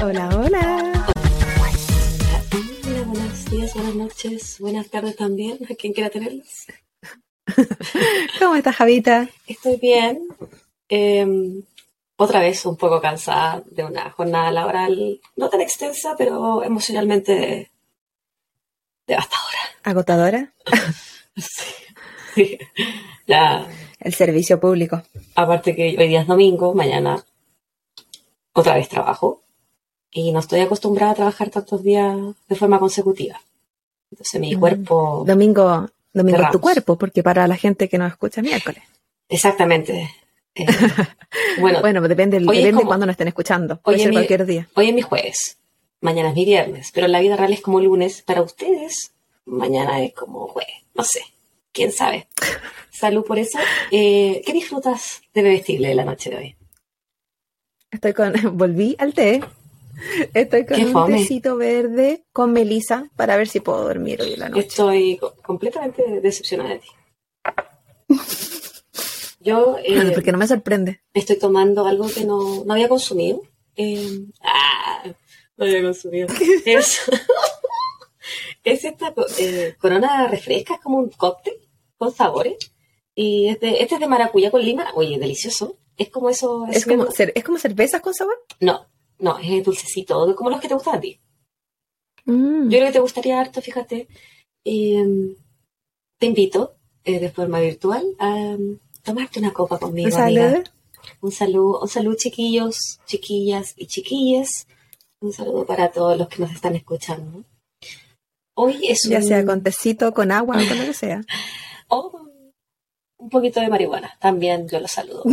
Hola, hola. Hola, buenos días, buenas noches, buenas tardes también, a quien quiera tenerlos. ¿Cómo estás, Javita? Estoy bien. Eh, otra vez un poco cansada de una jornada laboral no tan extensa, pero emocionalmente devastadora. ¿Agotadora? Sí. Ya, El servicio público. aparte que hoy día es domingo, mañana otra vez trabajo. Y no estoy acostumbrada a trabajar tantos días de forma consecutiva. Entonces mi Mm. cuerpo... Domingo, domingo es tu cuerpo, porque para la gente que nos escucha miércoles. Exactamente. Eh, bueno, Bueno, pues depende, depende de como- cuándo nos estén escuchando. Hoy Puede ser mi- cualquier día. Hoy es mi jueves, mañana es mi viernes, pero en la vida real es como lunes. Para ustedes, mañana es como jueves. No sé, quién sabe. Salud por eso. Eh, ¿Qué disfrutas de bebestible de la noche de hoy? Estoy con, volví al té. Estoy con Qué un fome. tecito verde con melisa para ver si puedo dormir hoy en la noche. Estoy co- completamente decepcionada de ti. Yo eh, Porque no me sorprende. estoy tomando algo que no, no había consumido. Eh, ah, no había consumido. Es, es esta eh, corona refresca, es como un cóctel con sabores. Y es de- este es de maracuyá con lima. Oye, delicioso. Es como eso. Es como, es como cervezas con sabor. No, no, es dulcecito, como los que te gustan a ti. Mm. Yo creo que te gustaría harto, fíjate. Eh, te invito, eh, de forma virtual, a um, tomarte una copa conmigo, ¿Un amiga. saludo? Un saludo, un saludo, chiquillos, chiquillas y chiquillas. Un saludo para todos los que nos están escuchando. Hoy es Ya un, sea con tecito, con agua con lo que sea. o un poquito de marihuana. También yo los saludo.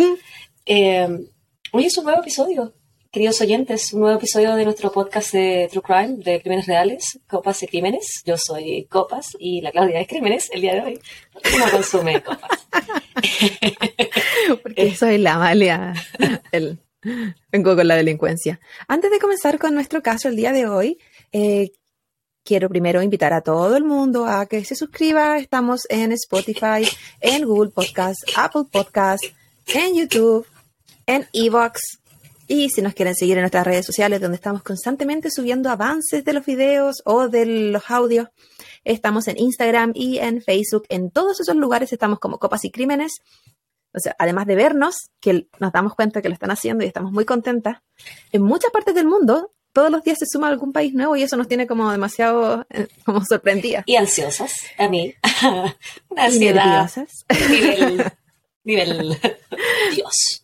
Hoy es un nuevo episodio, queridos oyentes, un nuevo episodio de nuestro podcast de True Crime, de Crímenes Reales, Copas y Crímenes. Yo soy Copas y la Claudia es Crímenes el día de hoy. No consume copas. Porque soy la Amalia. El, vengo con la delincuencia. Antes de comenzar con nuestro caso el día de hoy, eh, quiero primero invitar a todo el mundo a que se suscriba. Estamos en Spotify, en Google Podcast, Apple Podcast, en YouTube, en Evox. Y si nos quieren seguir en nuestras redes sociales, donde estamos constantemente subiendo avances de los videos o de los audios, estamos en Instagram y en Facebook. En todos esos lugares estamos como Copas y Crímenes. O sea, además de vernos, que nos damos cuenta que lo están haciendo y estamos muy contentas, en muchas partes del mundo, todos los días se suma algún país nuevo y eso nos tiene como demasiado eh, como sorprendidas. Y ansiosas, a mí. Una ansiedad. Nivel, nivel Dios.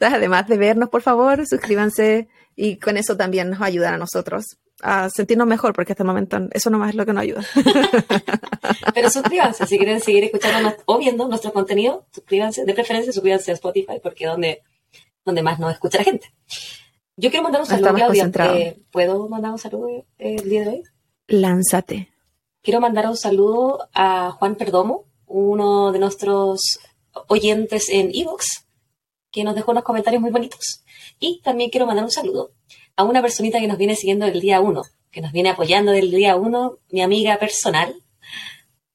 Además de vernos, por favor, suscríbanse y con eso también nos ayudan a nosotros a sentirnos mejor, porque hasta el momento eso nomás es lo que nos ayuda. Pero suscríbanse si quieren seguir escuchando o viendo nuestro contenido. Suscríbanse, de preferencia suscríbanse a Spotify porque es donde, donde más nos escucha la gente. Yo quiero mandar un saludo, Claudia. Eh, ¿Puedo mandar un saludo eh, el día de hoy? Lánzate. Quiero mandar un saludo a Juan Perdomo, uno de nuestros oyentes en Evox, que nos dejó unos comentarios muy bonitos. Y también quiero mandar un saludo a una personita que nos viene siguiendo del día 1, que nos viene apoyando del día 1, mi amiga personal,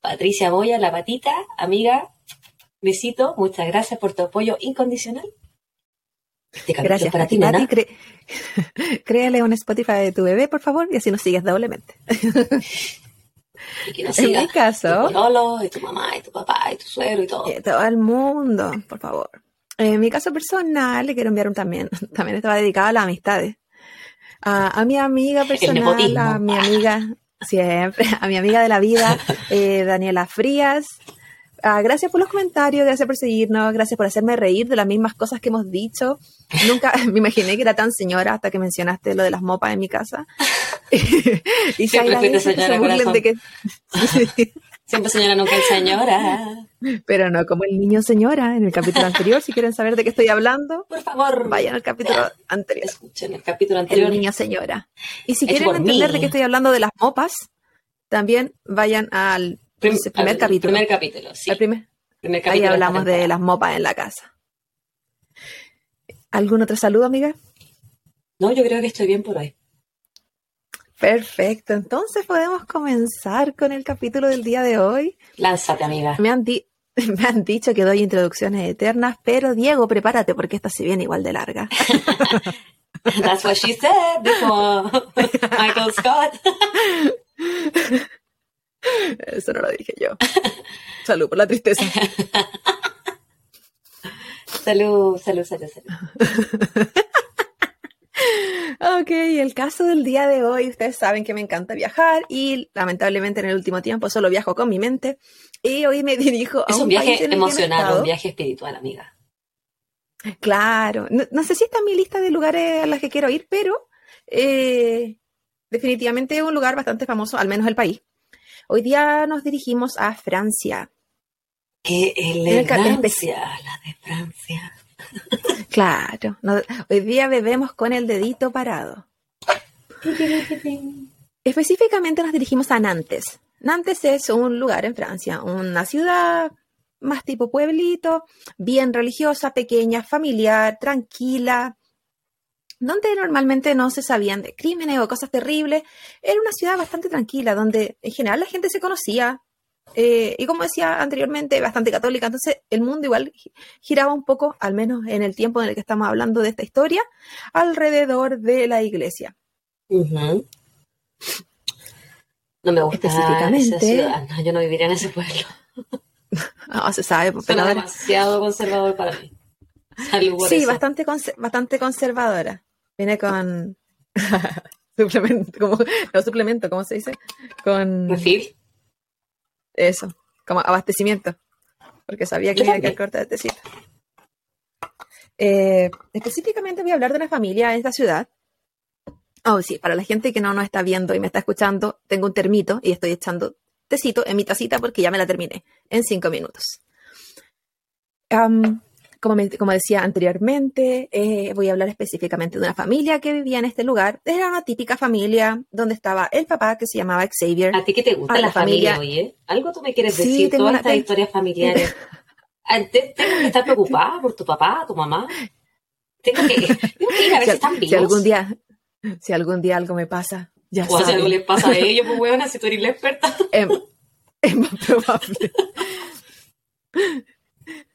Patricia Moya, la patita, amiga, besito, muchas gracias por tu apoyo incondicional. Este Gracias, para ti, Pati. cre- créale un Spotify de tu bebé, por favor, y así nos sigues doblemente. Y que nos En mi tu caso, pololo, y tu mamá, y tu papá, y tu suegro, y todo. Eh, todo el mundo, por favor. En mi caso personal, le quiero enviar un también. También estaba dedicado a las amistades. A, a mi amiga personal, a mi amiga, siempre, a mi amiga de la vida, eh, Daniela Frías. Ah, gracias por los comentarios, gracias por seguirnos, gracias por hacerme reír de las mismas cosas que hemos dicho. Nunca me imaginé que era tan señora hasta que mencionaste lo de las mopas en mi casa. y se agradece que se burlen de que... Siempre señora, nunca el señora. Pero no como el niño señora en el capítulo anterior. Si quieren saber de qué estoy hablando, Por favor, vayan al capítulo anterior. escuchen el capítulo anterior. El niño señora. Y si quieren entender mí. de qué estoy hablando de las mopas, también vayan al Prim- primer al- capítulo. Primer capítulo, sí. al primer- Primer ahí capítulo hablamos de las mopas en la casa. ¿Algún otro saludo, amiga? No, yo creo que estoy bien por hoy. Perfecto. Entonces podemos comenzar con el capítulo del día de hoy. Lánzate, amiga. Me han, di- me han dicho que doy introducciones eternas, pero Diego, prepárate porque esta se viene igual de larga. That's what she said, Michael Scott. Eso no lo dije yo. Salud por la tristeza. Salud, salud, salud, salud. Ok, el caso del día de hoy, ustedes saben que me encanta viajar y lamentablemente en el último tiempo solo viajo con mi mente y hoy me dirijo a Es un un viaje país que emocional, un viaje espiritual, amiga. Claro, no, no sé si está en mi lista de lugares a los que quiero ir, pero eh, definitivamente es un lugar bastante famoso, al menos el país. Hoy día nos dirigimos a Francia. Ca- elegancia, la de Francia. Claro, no- hoy día bebemos con el dedito parado. Específicamente nos dirigimos a Nantes. Nantes es un lugar en Francia, una ciudad más tipo pueblito, bien religiosa, pequeña, familiar, tranquila, donde normalmente no se sabían de crímenes o cosas terribles. Era una ciudad bastante tranquila, donde en general la gente se conocía. Eh, y como decía anteriormente, bastante católica. Entonces el mundo igual gi- giraba un poco, al menos en el tiempo en el que estamos hablando de esta historia, alrededor de la iglesia. No me gusta Específicamente- esa ciudad. No, yo no viviría en ese pueblo. No se sabe, pues, Suena pero demasiado conservador para mí. Salud por Sí, eso. bastante, conse- bastante conservadora. Viene con suplemento, como, no suplemento, ¿cómo se dice? Con ¿Refil? Eso, como abastecimiento. Porque sabía que me iba a corta de tecito. Eh, específicamente voy a hablar de una familia en esta ciudad. Oh, sí, para la gente que no nos está viendo y me está escuchando, tengo un termito y estoy echando tecito en mi tacita porque ya me la terminé en cinco minutos. Como, me- como decía anteriormente, eh, voy a hablar específicamente de una familia que vivía en este lugar. Era una típica familia donde estaba el papá que se llamaba Xavier. ¿A ti qué te gusta la, la familia, familia. oye? ¿Algo tú me quieres Sí, decir? Todas una- estas historias familiares. Ah, te- ¿Tengo que estar preocupada por tu papá, tu mamá? Tengo que, tengo que ir a ver si, están vivos. si algún día, si algún día algo me pasa, ya o si algo les pasa a ellos, pues huevona, si tú eres la experta. es, es más probable.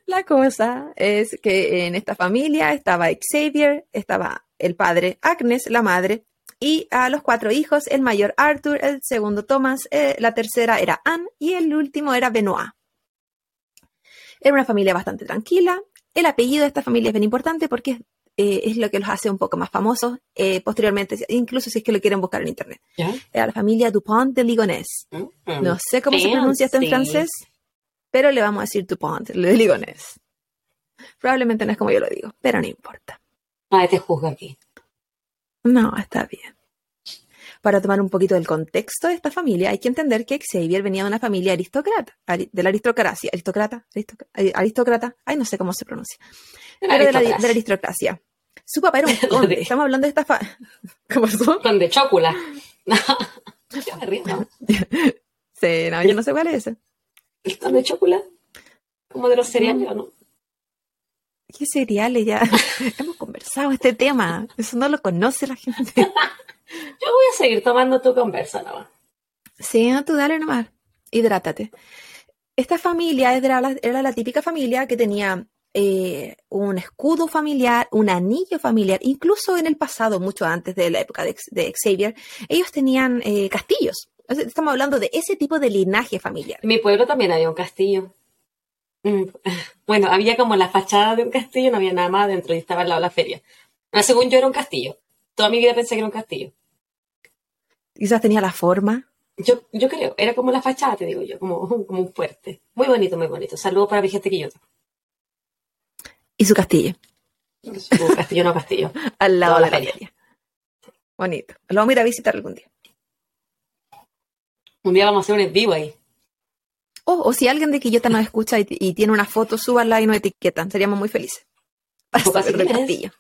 La cosa es que en esta familia estaba Xavier, estaba el padre Agnes, la madre, y a los cuatro hijos, el mayor Arthur, el segundo Thomas, eh, la tercera era Anne y el último era Benoit. Era una familia bastante tranquila. El apellido de esta familia es bien importante porque eh, es lo que los hace un poco más famosos eh, posteriormente, incluso si es que lo quieren buscar en internet. Era la familia Dupont de Ligonnès. Mm. No sé cómo se pronuncia esto en francés, pero le vamos a decir Dupont, le de Ligonnès. Probablemente no es como yo lo digo, pero no importa. Nadie te juzga aquí. No, está bien. Para tomar un poquito del contexto de esta familia, hay que entender que Xavier venía de una familia aristócrata, ari- de la aristocracia, aristócrata, aristoc- ari- aristócrata, ay, no sé cómo se pronuncia, De la pero de la, de la aristocracia. aristocracia. Su papá era un conde, de- estamos hablando de esta fa... ¿Cómo eso? Con de chocula. Yo me río, ¿no? Sí, no, yo no sé cuál es ese. ¿El con de chocula? Como de los cereales, ¿o no? ¿Qué cereales ya? Hemos conversado este tema, eso no lo conoce la gente. Yo voy a seguir tomando tu conversa, ¿no? Sí, no, tú dale nomás. Hidrátate. Esta familia era la, era la típica familia que tenía eh, un escudo familiar, un anillo familiar, incluso en el pasado, mucho antes de la época de, de Xavier, ellos tenían eh, castillos. Estamos hablando de ese tipo de linaje familiar. En mi pueblo también había un castillo. Mm, Bueno, había como la fachada de un castillo, no había nada más adentro y estaba al lado de la feria. Según yo era un castillo. Toda mi vida pensé que era un castillo. Quizás tenía la forma. Yo, yo creo, era como la fachada, te digo yo, como, como un fuerte. Muy bonito, muy bonito. Saludos para mi gente yo. Y su castillo, Castillo no castillo. al lado Toda de la la feria. feria. Bonito. Lo vamos a ir a visitar algún día. Un día vamos a hacer un en vivo ahí. O, o si alguien de Quillota nos escucha y, y tiene una foto, súbanla y nos etiquetan. Seríamos muy felices. Para saber del castillo.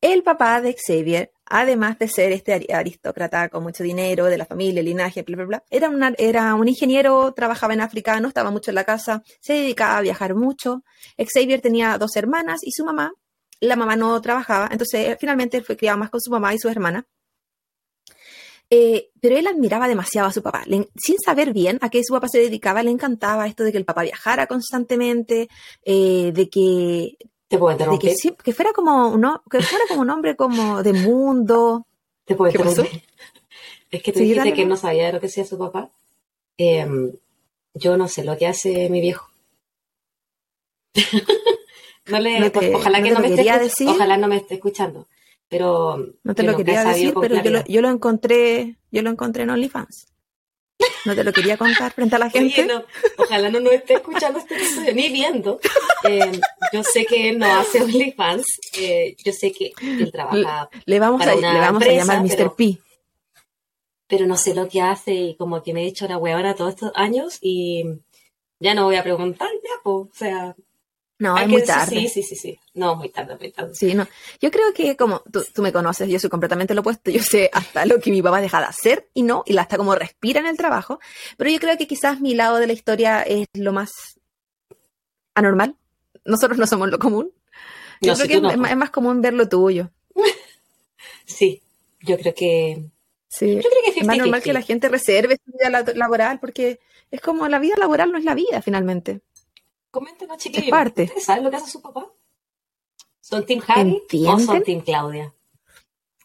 El papá de Xavier, además de ser este ari- aristócrata con mucho dinero, de la familia, linaje, bla, bla, bla, era, una- era un ingeniero, trabajaba en África, no estaba mucho en la casa, se dedicaba a viajar mucho. Xavier tenía dos hermanas y su mamá. La mamá no trabajaba, entonces eh, finalmente él fue criado más con su mamá y sus hermanas. Eh, pero él admiraba demasiado a su papá. Le- sin saber bien a qué su papá se dedicaba, le encantaba esto de que el papá viajara constantemente, eh, de que Te puedo de que, interrumpir. sí- que fuera como uno, que fuera como un hombre como de mundo. Te puedo ¿Qué pasó? interrumpir. Es que tú Sí, dijiste dale, que no sabía de lo que hacía su papá. Em, yo no sé lo que hace mi viejo. no le, No te- pues, ojalá no que te no me esté decir. ojalá no me esté escuchando. Pero No te lo quería decir, pero yo lo, yo lo encontré, yo lo encontré en OnlyFans. No te lo quería contar frente a la gente. Oye, no, ojalá no nos esté escuchando este episodio, ni viendo. Eh, yo sé que él no hace OnlyFans. eh, yo sé que él trabaja, Le vamos, para a, una le vamos empresa, a llamar Mr. pero- P. pero no sé lo que hace y como que me he hecho la huevona todos estos años y ya no voy a preguntar ya, pues, o sea... No, hay es que muy tarde. Sí, sí, sí, sí. No, muy tarde, muy tarde. Sí, no. Yo creo que como tú, tú me conoces, yo soy completamente lo opuesto. Yo sé hasta lo que mi papá deja de hacer y no, y hasta como respira en el trabajo. Pero yo creo que quizás mi lado de la historia es lo más anormal. Nosotros no somos lo común. Yo No, creo si que no, es, pues. es más común ver lo tuyo. Sí, yo creo que... Sí. Yo creo que Es más 50-50. normal que la gente reserve su vida la- laboral porque es como la vida laboral no es la vida finalmente. Coméntenos, chiquillos. Parte. ¿Ustedes saben lo que hace su papá? ¿Son Team Harry o ¿Entienden? son Team Claudia?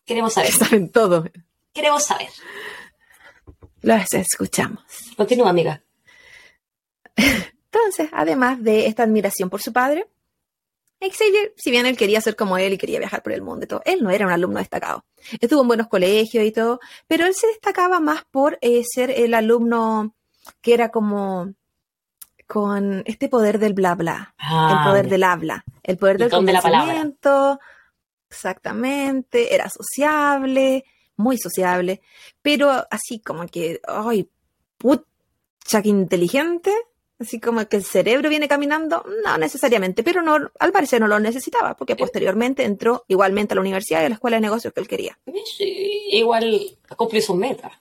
Queremos saber. Saben todo. Queremos saber. Los escuchamos. Continúa, amiga. Entonces, además de esta admiración por su padre, Xavier, si bien él quería ser como él y quería viajar por el mundo y todo, él no era un alumno destacado. Estuvo en buenos colegios y todo, pero él se destacaba más por eh, ser el alumno que era como con este poder del bla bla, Ah, el poder del habla, el poder El del de la convencimiento. Exactamente, era sociable, muy sociable, pero así como que, ay, pucha, que inteligente, así como que el cerebro viene caminando, no necesariamente, pero no, al parecer no lo necesitaba, porque posteriormente entró igualmente a la universidad y a la escuela de negocios que él quería. sí, igual cumplió sus metas.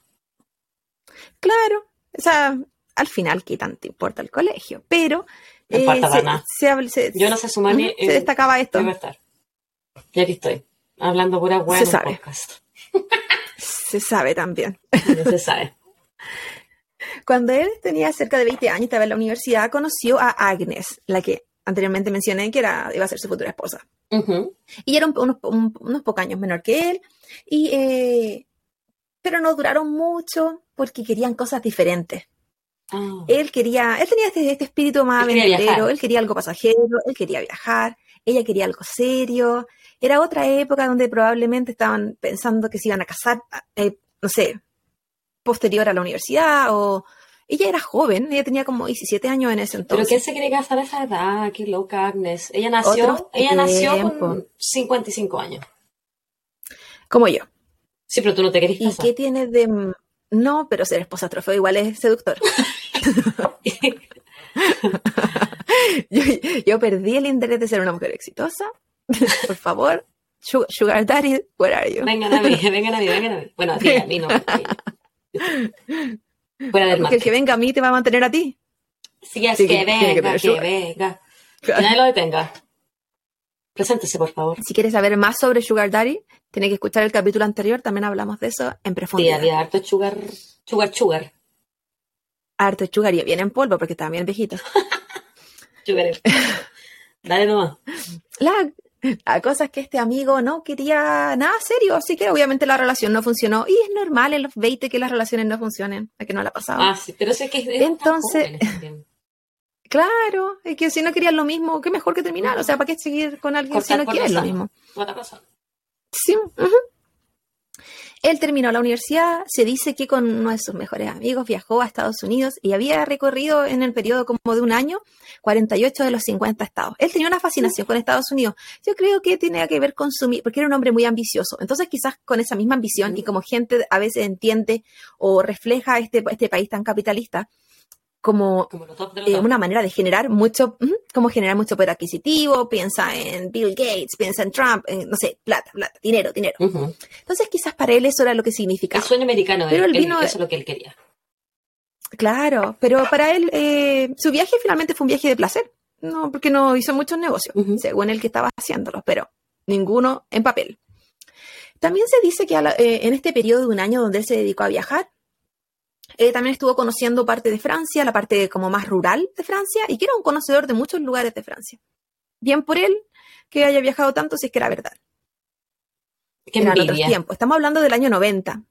Claro, o sea, al final, ¿qué tanto importa el colegio? Pero No eh, se, nada. se se- Yo no sé sumar ni... se destacaba esto. Debe estar. Y aquí estoy, hablando pura hueá Se en sabe. podcast. Se sabe también. No se sabe. Cuando él tenía cerca de 20 años y estaba en la universidad, conoció a Agnes, la que anteriormente mencioné que era, iba a ser su futura esposa. Ujú. Y era un- unos, un- unos pocos años menor que él, y, eh, pero no duraron mucho porque querían cosas diferentes. Ah. Él quería, él tenía este, este espíritu más aventurero, él quería algo pasajero, él quería viajar, ella quería algo serio. Era otra época donde probablemente estaban pensando que se iban a casar, eh, no sé, posterior a la universidad o ella era joven, ella tenía como 17 años en ese ¿Pero entonces. quién se quiere casar a esa edad? Qué loca, Agnes. Ella nació, ella nació con 55 años. Como yo. Sí, pero tú no te querés ¿Y casar. qué tiene de no, pero ser esposa trofeo igual es seductor. yo, yo perdí el interés de ser una mujer exitosa. Por favor, Sugar, Daddy, where are you? vengan a mí, vengan a mí, vengan a mí. Bueno, sí, a mí no. Fuera del Porque el que venga a mí te va a mantener a ti. Si es Sí, que que tiene que venga, tener que venga. Que nadie lo detenga. Preséntese, por favor. Si quieres saber más sobre Sugar Daddy, tienes que escuchar el capítulo anterior, también hablamos de eso en Sí, profundidad. había harto sugar, sugar, sugar. Harto Sugar y bien en polvo porque estaba bien viejito. Sugar. Dale nomás. La, la cosa es que este amigo no quería nada serio, así que obviamente la relación no funcionó. Y es normal en los 20 que las relaciones no funcionen, a que no la ha pasado. Ah, sí, pero sé que es, es Entonces- tan joven tiempo. Claro, es que si no querían lo mismo, qué mejor que terminar. O sea, ¿para qué seguir con alguien si no quieres lo mismo? Sí. ujú. Él terminó la universidad, se dice que con uno de sus mejores amigos viajó a Estados Unidos y había recorrido en el periodo como de un año 48 de los 50 estados. Él tenía una fascinación con Estados Unidos. Yo creo que tiene que ver con su, porque era un hombre muy ambicioso. Entonces quizás con esa misma ambición y como gente a veces entiende o refleja este, este país tan capitalista como eh, una manera de generar mucho, como generar mucho poder adquisitivo, piensa en Bill Gates, piensa en Trump, en, no sé, plata, plata, dinero, dinero. Entonces quizás para él eso era lo que El significaba. sueño americano, Pero él, él vino- él- eso es lo que él quería. Claro, pero para él eh, su viaje finalmente fue un viaje de placer, no porque no hizo muchos negocios, según el que estaba haciéndolos, pero ninguno en papel. También se dice que la- eh, en este periodo de un año donde él se dedicó a viajar, eh, también estuvo conociendo parte de Francia, la parte como más rural de Francia, y que era un conocedor de muchos lugares de Francia. Bien por él, que haya viajado tanto si es que era verdad. Qué Eran otros tiempos. Estamos hablando del año 90.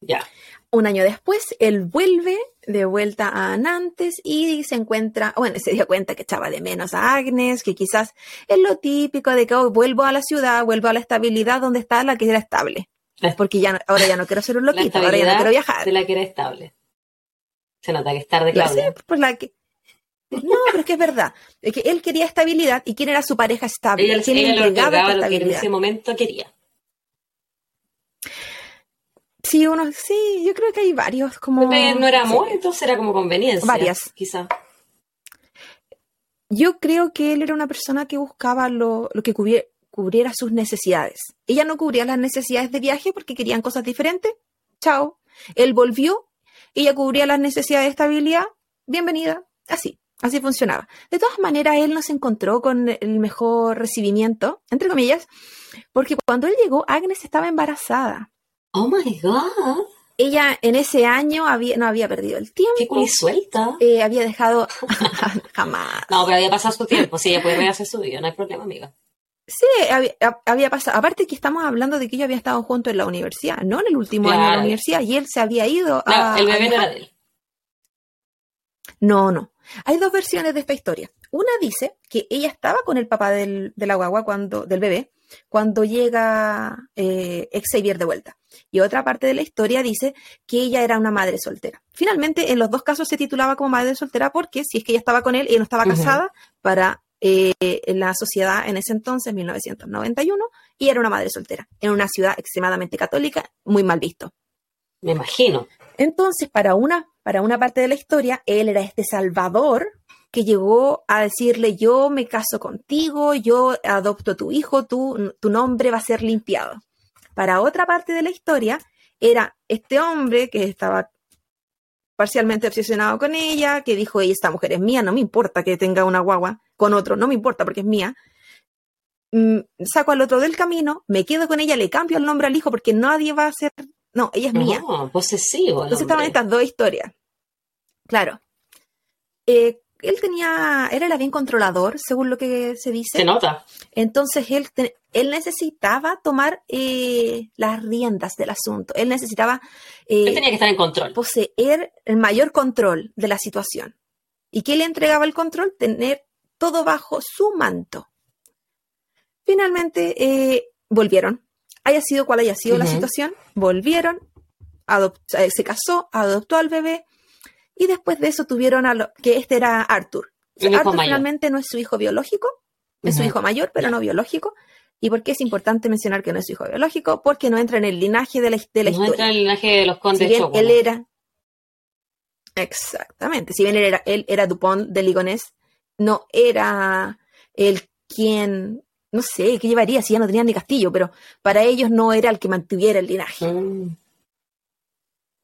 Ya. Un año después, él vuelve de vuelta a Nantes y se encuentra, bueno, se dio cuenta que echaba de menos a Agnes, que quizás es lo típico de que oh, vuelvo a la ciudad, vuelvo a la estabilidad donde está la que era estable. Porque ya no- ahora ya no quiero ser un loquito, ahora ya no quiero viajar. de la que era estable. Se nota que es tarde, La- sí, Claudia. pues la que- No, pero es que es verdad. Es que él quería estabilidad y quién era su pareja estable. Ella, ¿Quién ella le entregaba lo que en ese momento quería. Sí, uno, sí, yo creo que hay varios como. Porque no era amor, sí. entonces era como conveniencia. Varias. Quizá. Yo creo que él era una persona que buscaba lo, lo que cubrie- cubriera sus necesidades. Ella no cubría las necesidades de viaje porque querían cosas diferentes. Chao. Él volvió, ella cubría las necesidades de estabilidad. Bienvenida. Así, así funcionaba. De todas maneras, él no se encontró con el mejor recibimiento, entre comillas, porque cuando él llegó, Agnes estaba embarazada. Oh my god. Ella en ese año había, no había perdido el tiempo. Qué culisuelta. eh, había dejado jamás. No, pero había pasado su tiempo. Sí, ella puede rehacer su vida, no hay problema, amiga. Sí, había, había pasado. Aparte que estamos hablando de que ellos habían estado juntos en la universidad, no en el último año de la universidad, y él se había ido No, a. el bebé no era de él. No, no. Hay dos versiones de esta historia. Una dice que ella estaba con el papá del, de la guagua cuando, del bebé, cuando llega eh, Xavier de vuelta. Y otra parte de la historia dice que ella era una madre soltera. Finalmente, en los dos casos se titulaba como madre soltera porque si es que ella estaba con él, ella no estaba casada para eh, en la sociedad en ese entonces, 1991, y era una madre soltera, en una ciudad extremadamente católica, muy mal visto. Me imagino. Entonces, para una, para una parte de la historia, él era este salvador que llegó a decirle, yo me caso contigo, yo adopto a tu hijo, tu, tu nombre va a ser limpiado. Para otra parte de la historia, era este hombre que estaba parcialmente obsesionado con ella, que dijo, ella, esta mujer es mía, no me importa que tenga una guagua con otro, no me importa porque es mía. Mm, saco al otro del camino, me quedo con ella, le cambio el nombre al hijo porque nadie va a ser, no, ella es mía. No, posesivo. el Entonces estaban estas dos historias. Claro. Eh, él tenía, él era bien controlador, según lo que se dice. Se nota. Entonces él, te- él necesitaba tomar eh, las riendas del asunto. Él necesitaba eh, Él tenía que estar en control. poseer el mayor control de la situación. ¿Y qué le entregaba el control? Tener todo bajo su manto. Finalmente eh, volvieron. Haya sido cual haya sido la situación, volvieron, se casó, adoptó al bebé y después de eso tuvieron a lo, que este era Arthur. El hijo Arthur mayor. finalmente no es su hijo biológico, es su hijo mayor, pero no biológico. ¿Y por qué es importante mencionar que no es su hijo biológico? Porque no entra en el linaje de la, de la No historia. entra en el linaje de los Si condes bien Chocola. él era. Exactamente. Si bien él era, él era Dupont de Ligonés, no era el quien. No sé, ¿qué llevaría si ya no tenían ni castillo? Pero para ellos no era el que mantuviera el linaje. Mm.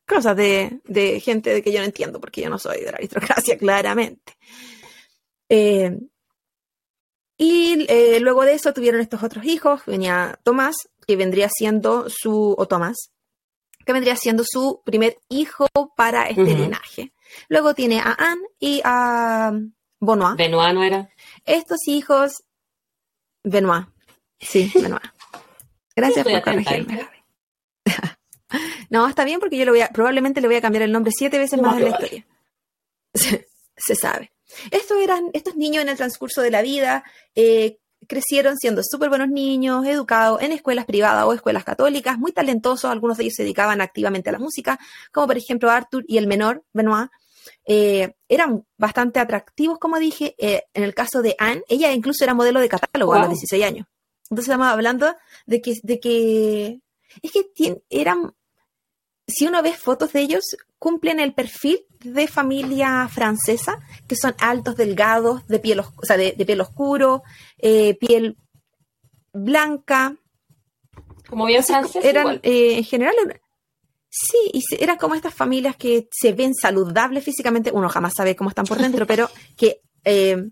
Cosas de, de gente de que yo no entiendo, porque yo no soy de la aristocracia, claramente. Eh, y eh, luego de eso tuvieron estos otros hijos. Venía Tomás, que vendría siendo su. O Tomás, que vendría siendo su primer hijo para este linaje. Luego tiene a Anne y a Benoit. Benoit no era. Estos hijos. Benoit. Sí, Benoit. Gracias por corregirme. No, está bien porque yo le voy a, probablemente le voy a cambiar el nombre siete veces más en la historia. Se, se sabe. Estos eran, estos niños en el transcurso de la vida eh, crecieron siendo súper buenos niños, educados en escuelas privadas o escuelas católicas, muy talentosos, algunos de ellos se dedicaban activamente a la música, como por ejemplo Arthur y el menor, Benoit, eh, eran bastante atractivos, como dije. eh, en el caso de Anne, ella incluso era modelo de catálogo a los Wow. 16 años. Entonces estamos hablando de que, de que es que eran, si uno ve fotos de ellos, cumplen el perfil de familia francesa, que son altos, delgados, de piel, os- o sea, de, de piel oscuro, eh, piel blanca, Como bien francés. eran eh, en general era- sí y se- eran como estas familias que se ven saludables físicamente uno jamás sabe cómo están por dentro pero que eh,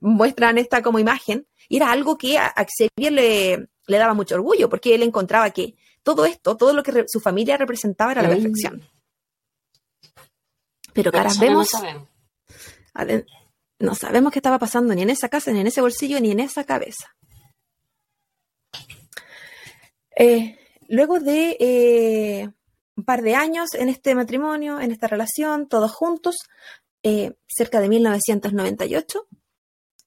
muestran esta como imagen y era algo que a, a Xavier le, le daba mucho orgullo porque él encontraba que todo esto, todo lo que su familia representaba era la perfección. Pero caras vemos. No, sabemos qué estaba pasando ni en esa casa, ni en ese bolsillo, ni en esa cabeza. Eh, luego de eh, un par de años en este matrimonio, en esta relación, todos juntos, eh, cerca de 1998,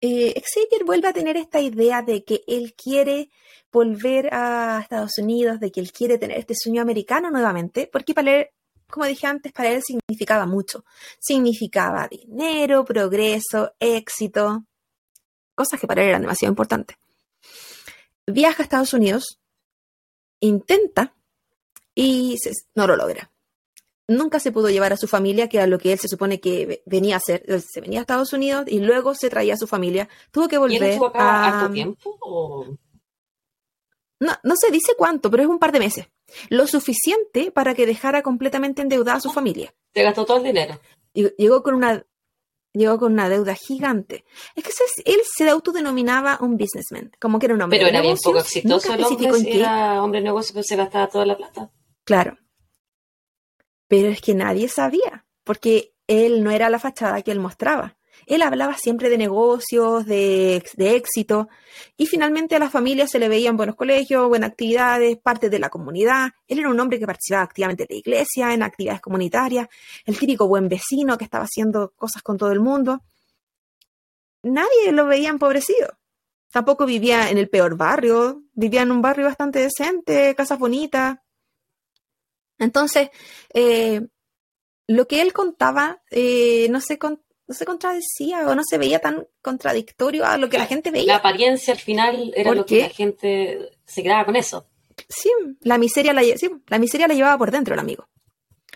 Xavier vuelve a tener esta idea de que él quiere volver a Estados Unidos, de que él quiere tener este sueño americano nuevamente, porque para él, como dije antes, para él significaba mucho. Significaba dinero, progreso, éxito, cosas que para él eran demasiado importantes. Viaja a Estados Unidos, intenta y no lo logra. Nunca se pudo llevar a su familia, que era lo que él se supone que venía a hacer. Se venía a Estados Unidos y luego se traía a su familia. Tuvo que volver. ¿Y a... tiempo? No, no se dice cuánto, pero es un par de meses. Lo suficiente para que dejara completamente endeudada a su familia. Se gastó todo el dinero. Llegó con una llegó con una deuda gigante. Es que él se autodenominaba un businessman, como que era un hombre Pero era bien poco exitoso el hombre, si era hombre de negocio, pero se gastaba toda la plata. Claro. Pero es que nadie sabía, porque él no era la fachada que él mostraba. Él hablaba siempre de negocios, de, éxito, y finalmente a la familia se le veían buenos colegios, buenas actividades, parte de la comunidad. Él era un hombre que participaba activamente en la iglesia, en actividades comunitarias, el típico buen vecino que estaba haciendo cosas con todo el mundo. Nadie lo veía empobrecido. Tampoco vivía en el peor barrio, vivía en un barrio bastante decente, casas bonitas. Entonces, eh, lo que él contaba eh, no, se, no se contradecía o no se veía tan contradictorio a lo que la, gente veía. La apariencia al final era lo que la gente se quedaba con eso. Sí, la miseria la, la miseria la llevaba por dentro el amigo.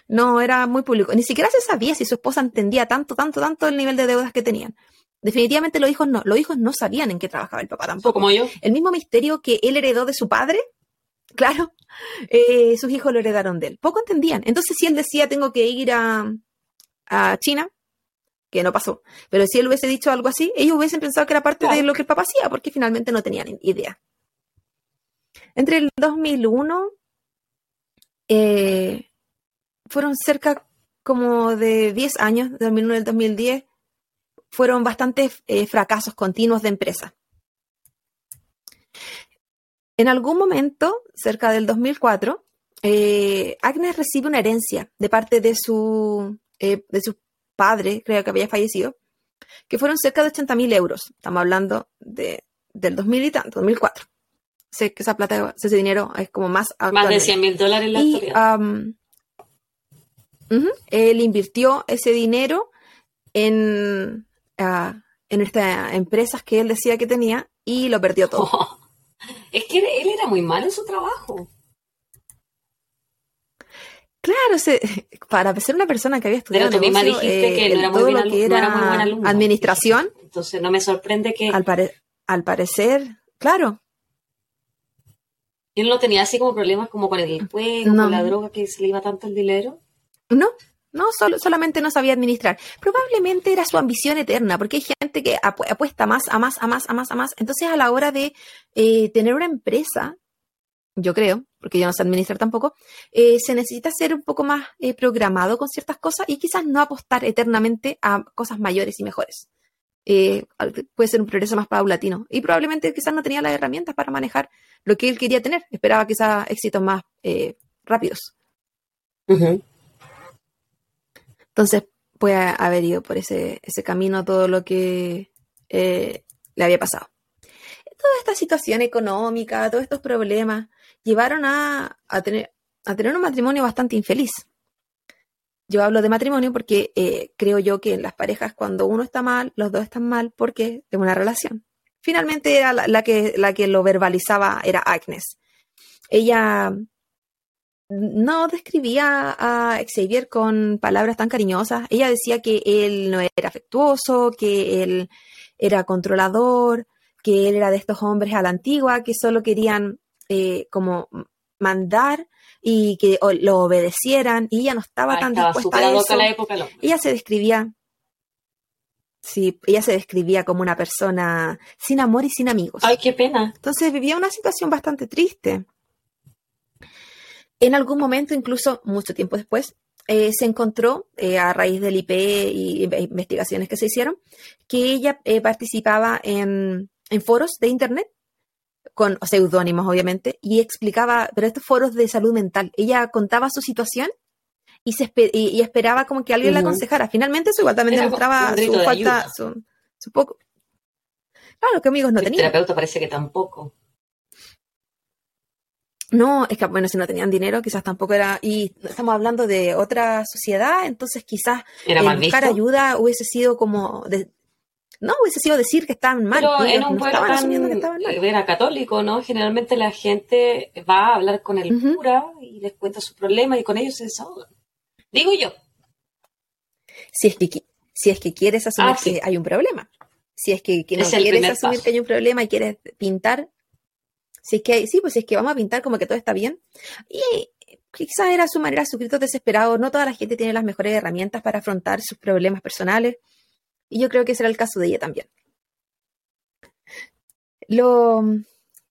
No era muy público. Ni siquiera se sabía si su esposa entendía tanto, tanto, tanto el nivel de deudas que tenían. Definitivamente los hijos no. Los hijos no sabían en qué trabajaba el papá tampoco. Como yo. El mismo misterio que él heredó de su padre, claro, eh, sus hijos lo heredaron de él. Poco entendían. Entonces, si él decía tengo que ir a, a China, que no pasó. Pero si él hubiese dicho algo así, ellos hubiesen pensado que era parte de lo que el papá hacía, porque finalmente no tenían idea. Entre el 2001, eh, fueron cerca como de 10 años, de 2001 al 2010, fueron bastantes eh, fracasos continuos de empresa. En algún momento, cerca del 2004, eh, Agnes recibe una herencia de parte de su, de su padre, creo que había fallecido, que fueron cerca de 80 mil euros. Estamos hablando de, del 2000 y tanto, 2004. Sé que esa plata, ese dinero es como más... Más de 100 mil dólares en la y, él invirtió ese dinero en, uh, en estas empresas que él decía que tenía y lo perdió todo. es que él era muy malo en su trabajo. Claro, para ser una persona que había estudiado Pero tú misma dijiste que no era muy, lo que era administración. Entonces no me sorprende que... Al, al parecer, claro. ¿Y él no tenía así como problemas como con el juego, con la droga, que se le iba tanto el dinero? No, no, solo, solamente no sabía administrar. Probablemente era su ambición eterna, porque hay gente que apuesta más, a más, a más, a más, a más. Entonces, a la hora de eh, tener una empresa, yo creo, porque yo no sé administrar tampoco, eh, se necesita ser un poco más eh, programado con ciertas cosas y quizás no apostar eternamente a cosas mayores y mejores. Eh, puede ser un progreso más paulatino. Y probablemente quizás no tenía las herramientas para manejar lo que él quería tener. Esperaba quizás éxitos más rápidos. Entonces puede haber ido por ese, ese camino todo lo que le había pasado. Toda esta situación económica, todos estos problemas, llevaron a, tener, a tener un matrimonio bastante infeliz. Yo hablo de matrimonio porque eh, creo yo que en las parejas cuando uno está mal, los dos están mal porque es una relación. Finalmente era la, que, la que lo verbalizaba era Agnes. Ella no describía a Xavier con palabras tan cariñosas. Ella decía que él no era afectuoso, que él era controlador, que él era de estos hombres a la antigua, que solo querían eh, como mandar y que lo obedecieran y ella no estaba tan dispuesta a eso. ella se describía sí, ella se describía como una persona sin amor y sin amigos. Ay, qué pena. Entonces vivía una situación bastante triste. En algún momento, incluso mucho tiempo después, eh, se encontró, eh, a raíz del IP y investigaciones que se hicieron, que ella participaba en, en foros de Internet con seudónimos obviamente, y explicaba, pero estos foros de salud mental, ella contaba su situación y, se y, esperaba como que alguien la aconsejara. Finalmente eso igual también demostraba su falta, su, su, poco... Claro, que amigos no tenía. El terapeuta parece que tampoco. No, es que, bueno, si no tenían dinero, quizás tampoco era. Y estamos hablando de otra sociedad, entonces quizás buscar ayuda hubiese sido como. No, hubiese sido decir que estaban mal. Pero en un pueblo Era católico, ¿no? Generalmente la gente va a hablar con el cura y les cuenta su problema y con ellos se desahogan. Digo yo. Si es que, si es que quieres asumir ah, que hay un problema. Si es que, no quieres asumir que hay un problema y quieres pintar si es que, sí, pues si es que vamos a pintar como que todo está bien. Y quizás era su manera, su grito desesperado. No toda la gente tiene las mejores herramientas para afrontar sus problemas personales. Y yo creo que ese era el caso de ella también. Lo,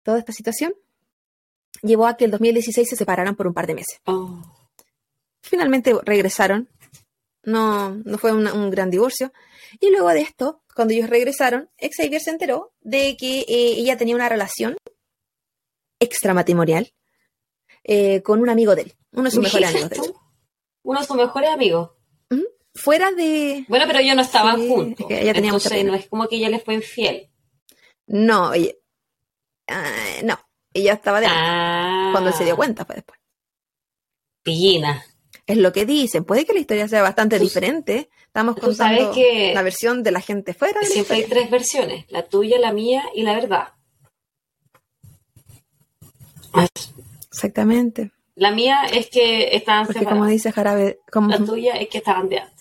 toda esta situación llevó a que el 2016 se separaran por un par de meses. Oh. Finalmente regresaron. No, no fue un, gran divorcio. Y luego de esto, cuando ellos regresaron, Xavier se enteró de que eh, ella tenía una relación extramatrimonial eh, con un amigo de él, uno de sus mejores amigos. De Uno de sus mejores amigos. Fuera de. Bueno, pero ellos no estaban juntos. ella tenía Entonces, no es como que ella les fue infiel. No, ella, no, ella estaba de ah. cuando se dio cuenta fue después. Pillina. Es lo que dicen. Puede que la historia sea bastante diferente. Estamos contando que la versión de la gente fuera. siempre hay tres versiones: la tuya, la mía y la verdad. Exactamente. La mía es que estaban Porque como dice Jarabe... Como, la tuya es que estaban de antes.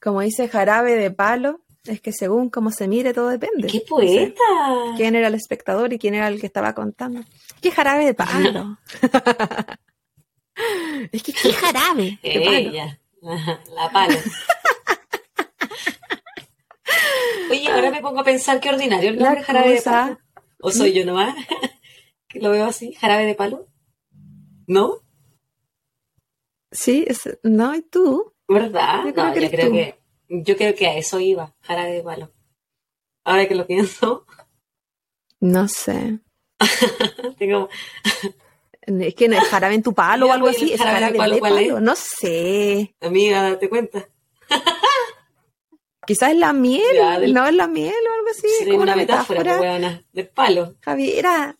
Como dice Jarabe de Palo, es que según cómo se mire todo depende. ¡Qué poeta! ¿Quién era el espectador y quién era el que estaba contando? ¡Qué jarabe de palo! es que qué jarabe de Ella, la palo. Oye, ahora me pongo a pensar qué ordinario el nombre jarabe de palo. ¿O soy yo nomás? lo veo así, jarabe de palo. ¿No? Sí, es, no, ¿y tú? ¿Verdad? Yo no, yo creo que yo creo que a eso iba, jarabe de palo. Ahora que lo pienso. No sé. es que no es jarabe en tu palo o algo así, es jarabe de palo, palo. No sé. Amiga, date cuenta. Quizás es la miel, no es la miel o algo así. Sí, como una, metáfora, metáfora del palo. Javiera,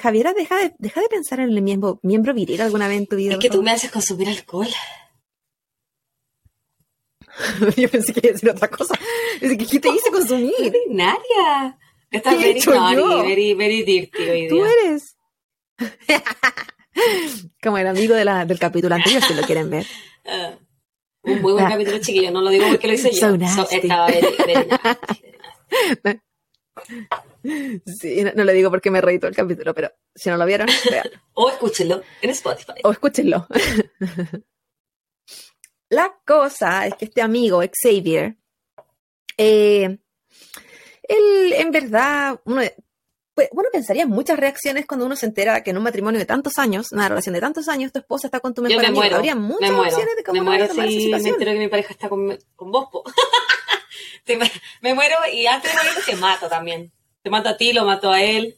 Javiera, deja de, deja de pensar en el miembro, miembro viril alguna vez en tu vida. Es que tú me haces consumir alcohol. Yo pensé que iba a decir otra cosa. ¿Qué te hice consumir? Nadia. Estás very naughty, very, very dirty hoy día. Tú eres. Como el amigo de la, del capítulo anterior, si lo quieren ver. Uh, un muy buen ah. capítulo, chiquillo. No lo digo porque lo hice yo. So estaba very, very nasty. Sí, no, lo digo porque me reí todo el capítulo, pero si no lo vieron, vean. o escúchenlo en Spotify. O escúchenlo. La cosa es que este amigo, Xavier, eh, él en verdad, uno, pues, uno pensaría en muchas reacciones cuando uno se entera que en un matrimonio de tantos años, una relación de tantos años, tu esposa está con tu mejor amigo. Habría muchas opciones de cómo me muero si me entero que mi pareja está con, con vos. me, me, muero y antes de morir te mato también. Te mato a ti, lo mato a él.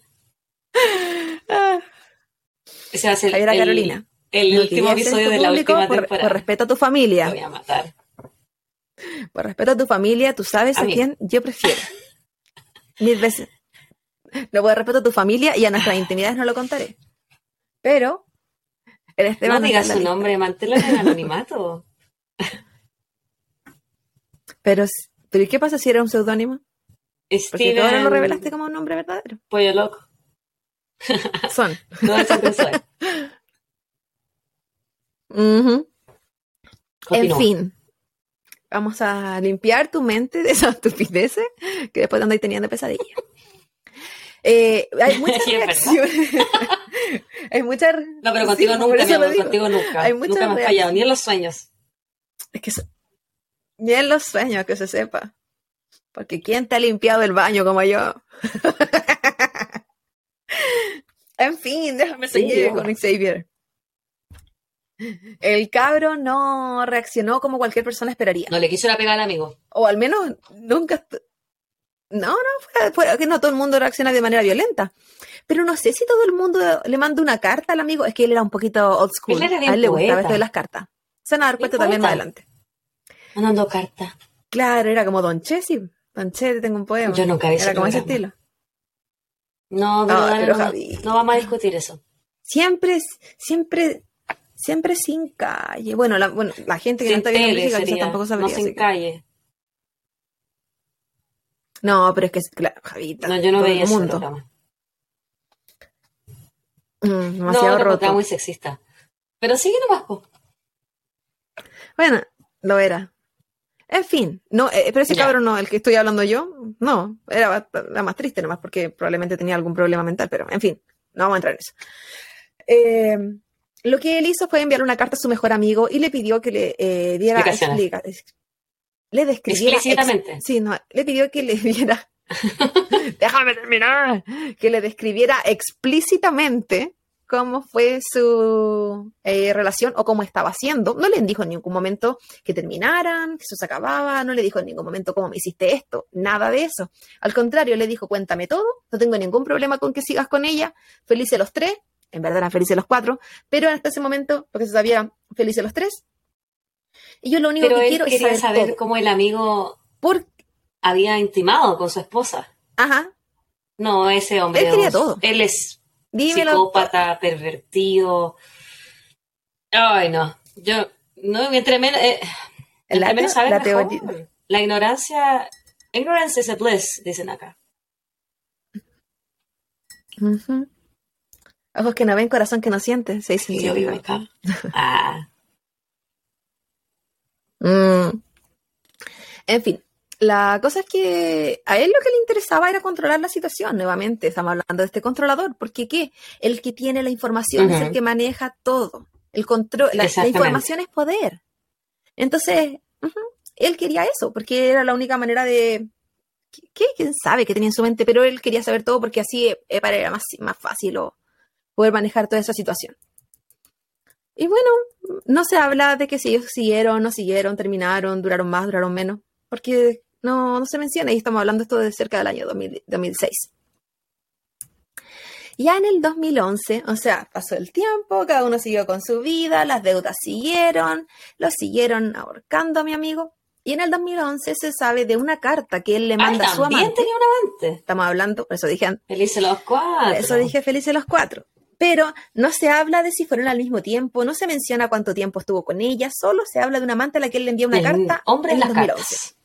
Ese va a ser el, Carolina. El último episodio de la última por, temporada. Por respeto a tu familia. Te voy a matar. Por respeto a tu familia, tú sabes a, quién yo prefiero. Mil veces. No por respeto a tu familia y a nuestras intimidades no lo contaré. Pero el Esteban. No digas su nombre, manténlo en el anonimato. Pero, pero ¿y qué pasa si era un seudónimo? Porque tú ahora lo revelaste como un nombre verdadero. Pollo loco. Son. no, eso que En fin. Vamos a limpiar tu mente de esas estupideces que después andáis teniendo pesadillas. Eh, hay muchas reacciones. hay muchas. No, pero contigo nunca, mi amor, contigo nunca. Hay muchas nunca me has fallado, ni en los sueños. Es que ni en los sueños, que se sepa. Porque ¿quién te ha limpiado el baño como yo? en fin, déjame seguir con Xavier. El cabro no reaccionó como cualquier persona esperaría. No le quiso la pegar al amigo. O al menos nunca. No, no, fue, que no todo el mundo reacciona de manera violenta. Pero no sé si todo el mundo le manda una carta al amigo. Es que él era un poquito old school. Él a él le gustaba esto de las cartas. Se van a dar cuenta también más adelante. Mandando carta. Claro, era como Don Che, sí. Don Che, te tengo un poema. Yo nunca ese Era como ese estilo. No, pero, pero no, Javi. no vamos a discutir eso. Siempre, siempre, siempre sin calle. Bueno, la, bueno, la gente que no Sin está viendo México quizás tampoco no sabría. sin así que- calle. No, pero es que, claro, Javita. No, yo no veía ese mundo. programa. Mm, No, demasiado roto. muy sexista. Pero sigue nomás, po. Bueno, lo era. En fin, no, eh, pero ese Ya. cabrón no, el que estoy hablando yo, no, era, era más triste nomás porque probablemente tenía algún problema mental, pero en fin, no vamos a entrar en eso. Eh, lo que él hizo fue enviarle una carta a su mejor amigo y le pidió que le eh, diera Explicaciones. le describiera ex- Explícitamente. sí, no, le pidió que le diera déjame terminar, que le describiera explícitamente cómo fue su eh, relación o cómo estaba haciendo. No le dijo en ningún momento que terminaran, que eso se acababa, no le dijo en ningún momento cómo me hiciste esto, nada de eso. Al contrario, le dijo, cuéntame todo, no tengo ningún problema con que sigas con ella, felices los tres, en verdad eran felices los cuatro, pero hasta ese momento, porque se sabía felices los tres. Y yo lo único Pero que quiero es saber, saber cómo el amigo Por, había intimado con su esposa. ajá, No, ese hombre. Él quería todo. Él es dímelo. psicópata, pervertido. Ay, no. Yo, no, entre menos, eh, La entre menos saber la mejor. teoría- La ignorancia, ignorance is a bliss, dicen acá. Ujú. Ojos que no ven, corazón que no siente, se dice en Y yo vivo acá. Ah, Mm. En fin, la cosa es que a él lo que le interesaba era controlar la situación. Nuevamente, estamos hablando de este controlador, porque ¿qué? El que tiene la información es el que maneja todo. El control, la, la información es poder. Entonces, él quería eso, porque era la única manera de. ¿Qué? ¿Quién sabe qué tenía en su mente? Pero él quería saber todo porque así eh, para él era más, más fácil o poder manejar toda esa situación. Y bueno, no se habla de que si ellos siguieron, no siguieron, terminaron, duraron más, duraron menos, porque no, no se menciona y estamos hablando esto de cerca del año 2000 2006. Ya en el 2011, o sea, pasó el tiempo, cada uno siguió con su vida, las deudas siguieron, lo siguieron ahorcando a mi amigo. Y en el 2011 se sabe de una carta que él le ah, manda a su amante. tenía un amante. Estamos hablando, por eso dije Felices los cuatro. eso dije felices los cuatro. Pero no se habla de si fueron al mismo tiempo, no se menciona cuánto tiempo estuvo con ella, solo se habla de una amante a la que él le envía una El carta hombre en las 2011. cartas.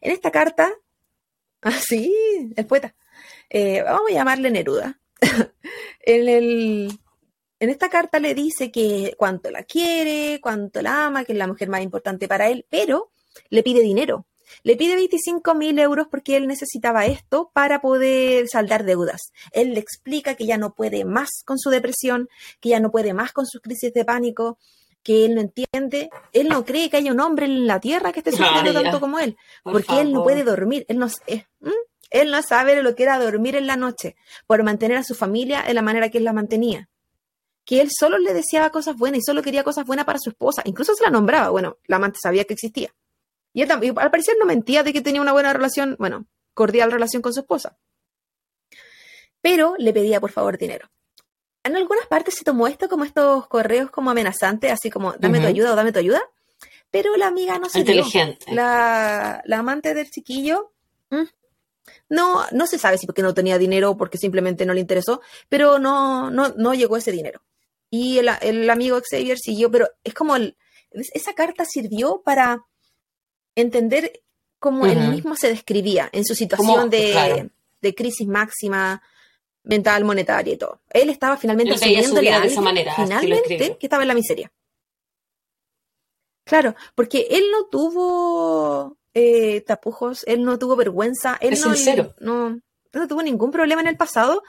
En esta carta, ah, sí, el poeta, eh, vamos a llamarle Neruda. en, el, en esta carta le dice que cuánto la quiere, cuánto la ama, que es la mujer más importante para él, pero le pide dinero. Le pide 25 mil euros porque él necesitaba esto para poder saldar deudas. Él le explica que ya no puede más con su depresión, que ya no puede más con sus crisis de pánico, que él no entiende, él no cree que haya un hombre en la tierra que esté sufriendo Ay, tanto como él Por porque él no puede dormir, él no, eh, él no sabe lo que era dormir en la noche, por mantener a su familia de la manera que él la mantenía. Que él solo le deseaba cosas buenas y solo quería cosas buenas para su esposa, incluso se la nombraba, bueno, la amante sabía que existía. Y él también, al parecer no mentía de que tenía una buena relación, bueno, cordial relación con su esposa. Pero le pedía por favor dinero. En algunas partes se tomó esto como estos correos como amenazantes, así como dame tu ayuda o dame tu ayuda, pero la amiga no se dio. Inteligente. La, la amante del chiquillo mm, no, no se sabe si porque no tenía dinero o porque simplemente no le interesó, pero no, no, no llegó ese dinero. Y el, el amigo Xavier siguió, pero es como el- esa carta sirvió para entender cómo él mismo se describía en su situación de, claro. de crisis máxima mental, monetaria y todo. Él estaba finalmente Él veía su asumiéndole vida a de esa manera, finalmente que estaba en la miseria. Claro, porque él no tuvo eh, tapujos, él no tuvo vergüenza, él no, sincero. no, él no tuvo ningún problema en el pasado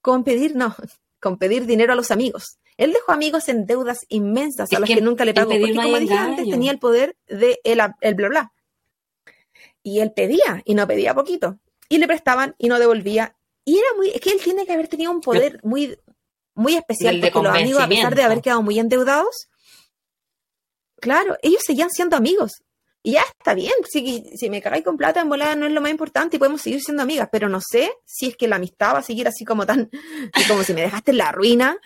con pedir, no, con pedir dinero a los amigos. Él dejó amigos en deudas inmensas a Es los que que, nunca le pagó, porque como dije antes, tenía el poder de el, el bla bla. Y él pedía, y no pedía poquito. Y le prestaban y no devolvía. Y era muy, es que él tiene que haber tenido un poder muy, muy especial, porque los amigos, a pesar de haber quedado muy endeudados, claro, ellos seguían siendo amigos. Y ya está bien, si, si me cagáis con plata en volada no es lo más importante y podemos seguir siendo amigas, pero no sé si es que la amistad va a seguir así como tan, como si me dejaste en la ruina.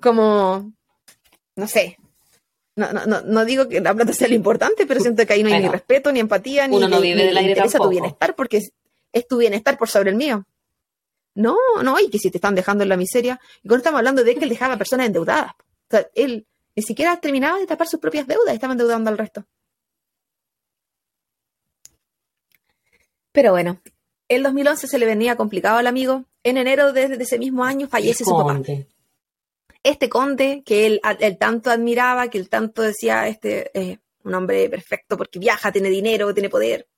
Como, no sé. No, no, no, no digo que la plata sea lo importante, pero siento que ahí no hay ni respeto, ni empatía, ni, uno no vive ni del aire interesa tu bienestar, porque es, es tu bienestar por sobre el mío. No, no, y que si te están dejando en la miseria. Y cuando estamos hablando de que él dejaba a personas endeudadas. O sea, él ni siquiera terminaba de tapar sus propias deudas, estaba endeudando al resto. Pero bueno, el 2011 se le venía complicado al amigo. En enero de, de ese mismo año fallece su papá. Este conde que él, él tanto admiraba, que él tanto decía, este es un hombre perfecto porque viaja, tiene dinero, tiene poder,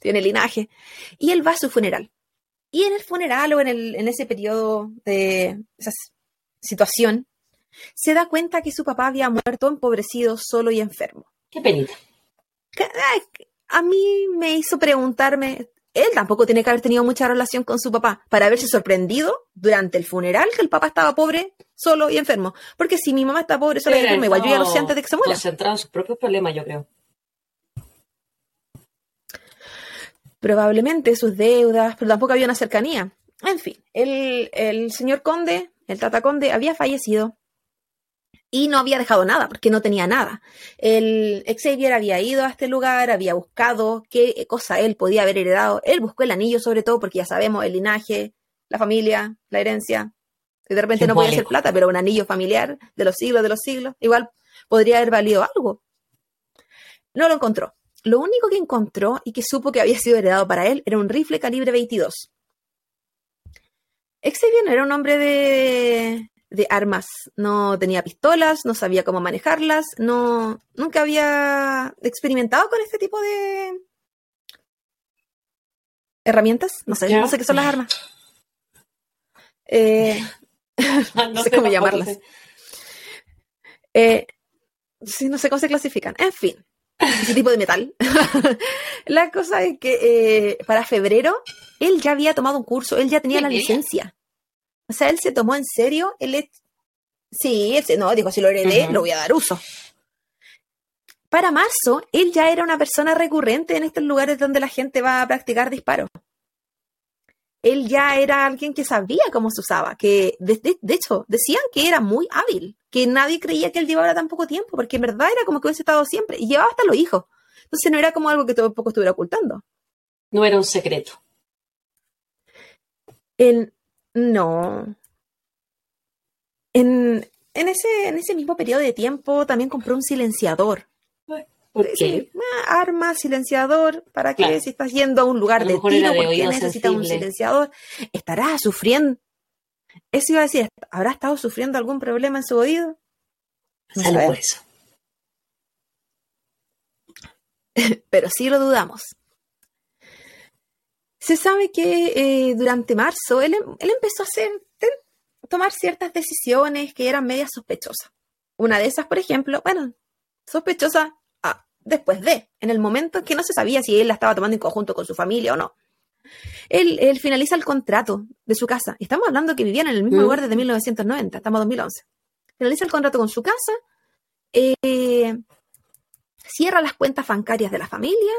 tiene linaje. Y él va a su funeral. Y en el funeral o en, el, en ese periodo de esa situación, se da cuenta que su papá había muerto empobrecido, solo y enfermo. Qué penita. A mí me hizo preguntarme, él tampoco tiene que haber tenido mucha relación con su papá para haberse sorprendido durante el funeral que el papá estaba pobre, solo y enfermo. Porque si mi mamá está pobre, sola y enferma, igual yo ya lo sé antes de que se muera. Concentrado en sus propios problemas, yo creo. probablemente sus deudas, pero tampoco había una cercanía. En fin, el, el señor conde, el tata conde, había fallecido y no había dejado nada, porque no tenía nada. El Xavier había ido a este lugar, había buscado qué cosa él podía haber heredado. Él buscó el anillo sobre todo, porque ya sabemos el linaje, la familia, la herencia. Que de repente no podía ser plata, pero un anillo familiar de los siglos de los siglos, igual podría haber valido algo. No lo encontró. Lo único que encontró y que supo que había sido heredado para él era un rifle calibre 22. Xavier no era un hombre de, de armas, no tenía pistolas, no sabía cómo manejarlas, no, nunca había experimentado con este tipo de herramientas, no sé, no sé qué son las armas. Eh, no sé cómo llamarlas. sé. Eh, sí, no sé cómo se clasifican. En fin, ese tipo de metal. la cosa es que eh, para febrero él ya había tomado un curso, él ya tenía ¿Qué la licencia. O sea, él se tomó en serio el... Sí, él se- no, dijo, si lo heredé, lo voy a dar uso. Para marzo, él ya era una persona recurrente en estos lugares donde la gente va a practicar disparos. Él ya era alguien que sabía cómo se usaba, que de, de- de hecho decían que era muy hábil, que nadie creía que él llevara tan poco tiempo, porque en verdad era como que hubiese estado siempre, y llevaba hasta los hijos. Entonces no era como algo que tampoco estuviera ocultando. No era un secreto. En, no. En, en, ese, en ese mismo periodo de tiempo también compró un silenciador. ¿Por Sí, arma, silenciador, ¿para qué? Claro. Si estás yendo a un lugar de tiro, era de ¿por qué oído necesitas un silenciador? ¿Estará sufriendo? Eso iba a decir, ¿habrá estado sufriendo algún problema en su oído? No Salud por sabemos. eso. pero sí lo dudamos. Se sabe que eh, durante marzo él, em- él empezó a hacer, tomar ciertas decisiones que eran medias sospechosas. Una de esas, por ejemplo, bueno, sospechosa ah, después de, en el momento en que no se sabía si él la estaba tomando en conjunto con su familia o no. Él, él finaliza el contrato de su casa. Estamos hablando que vivían en el mismo Mm. lugar desde 1990, estamos en 2011. Finaliza el contrato con su casa, eh, cierra las cuentas bancarias de la familia,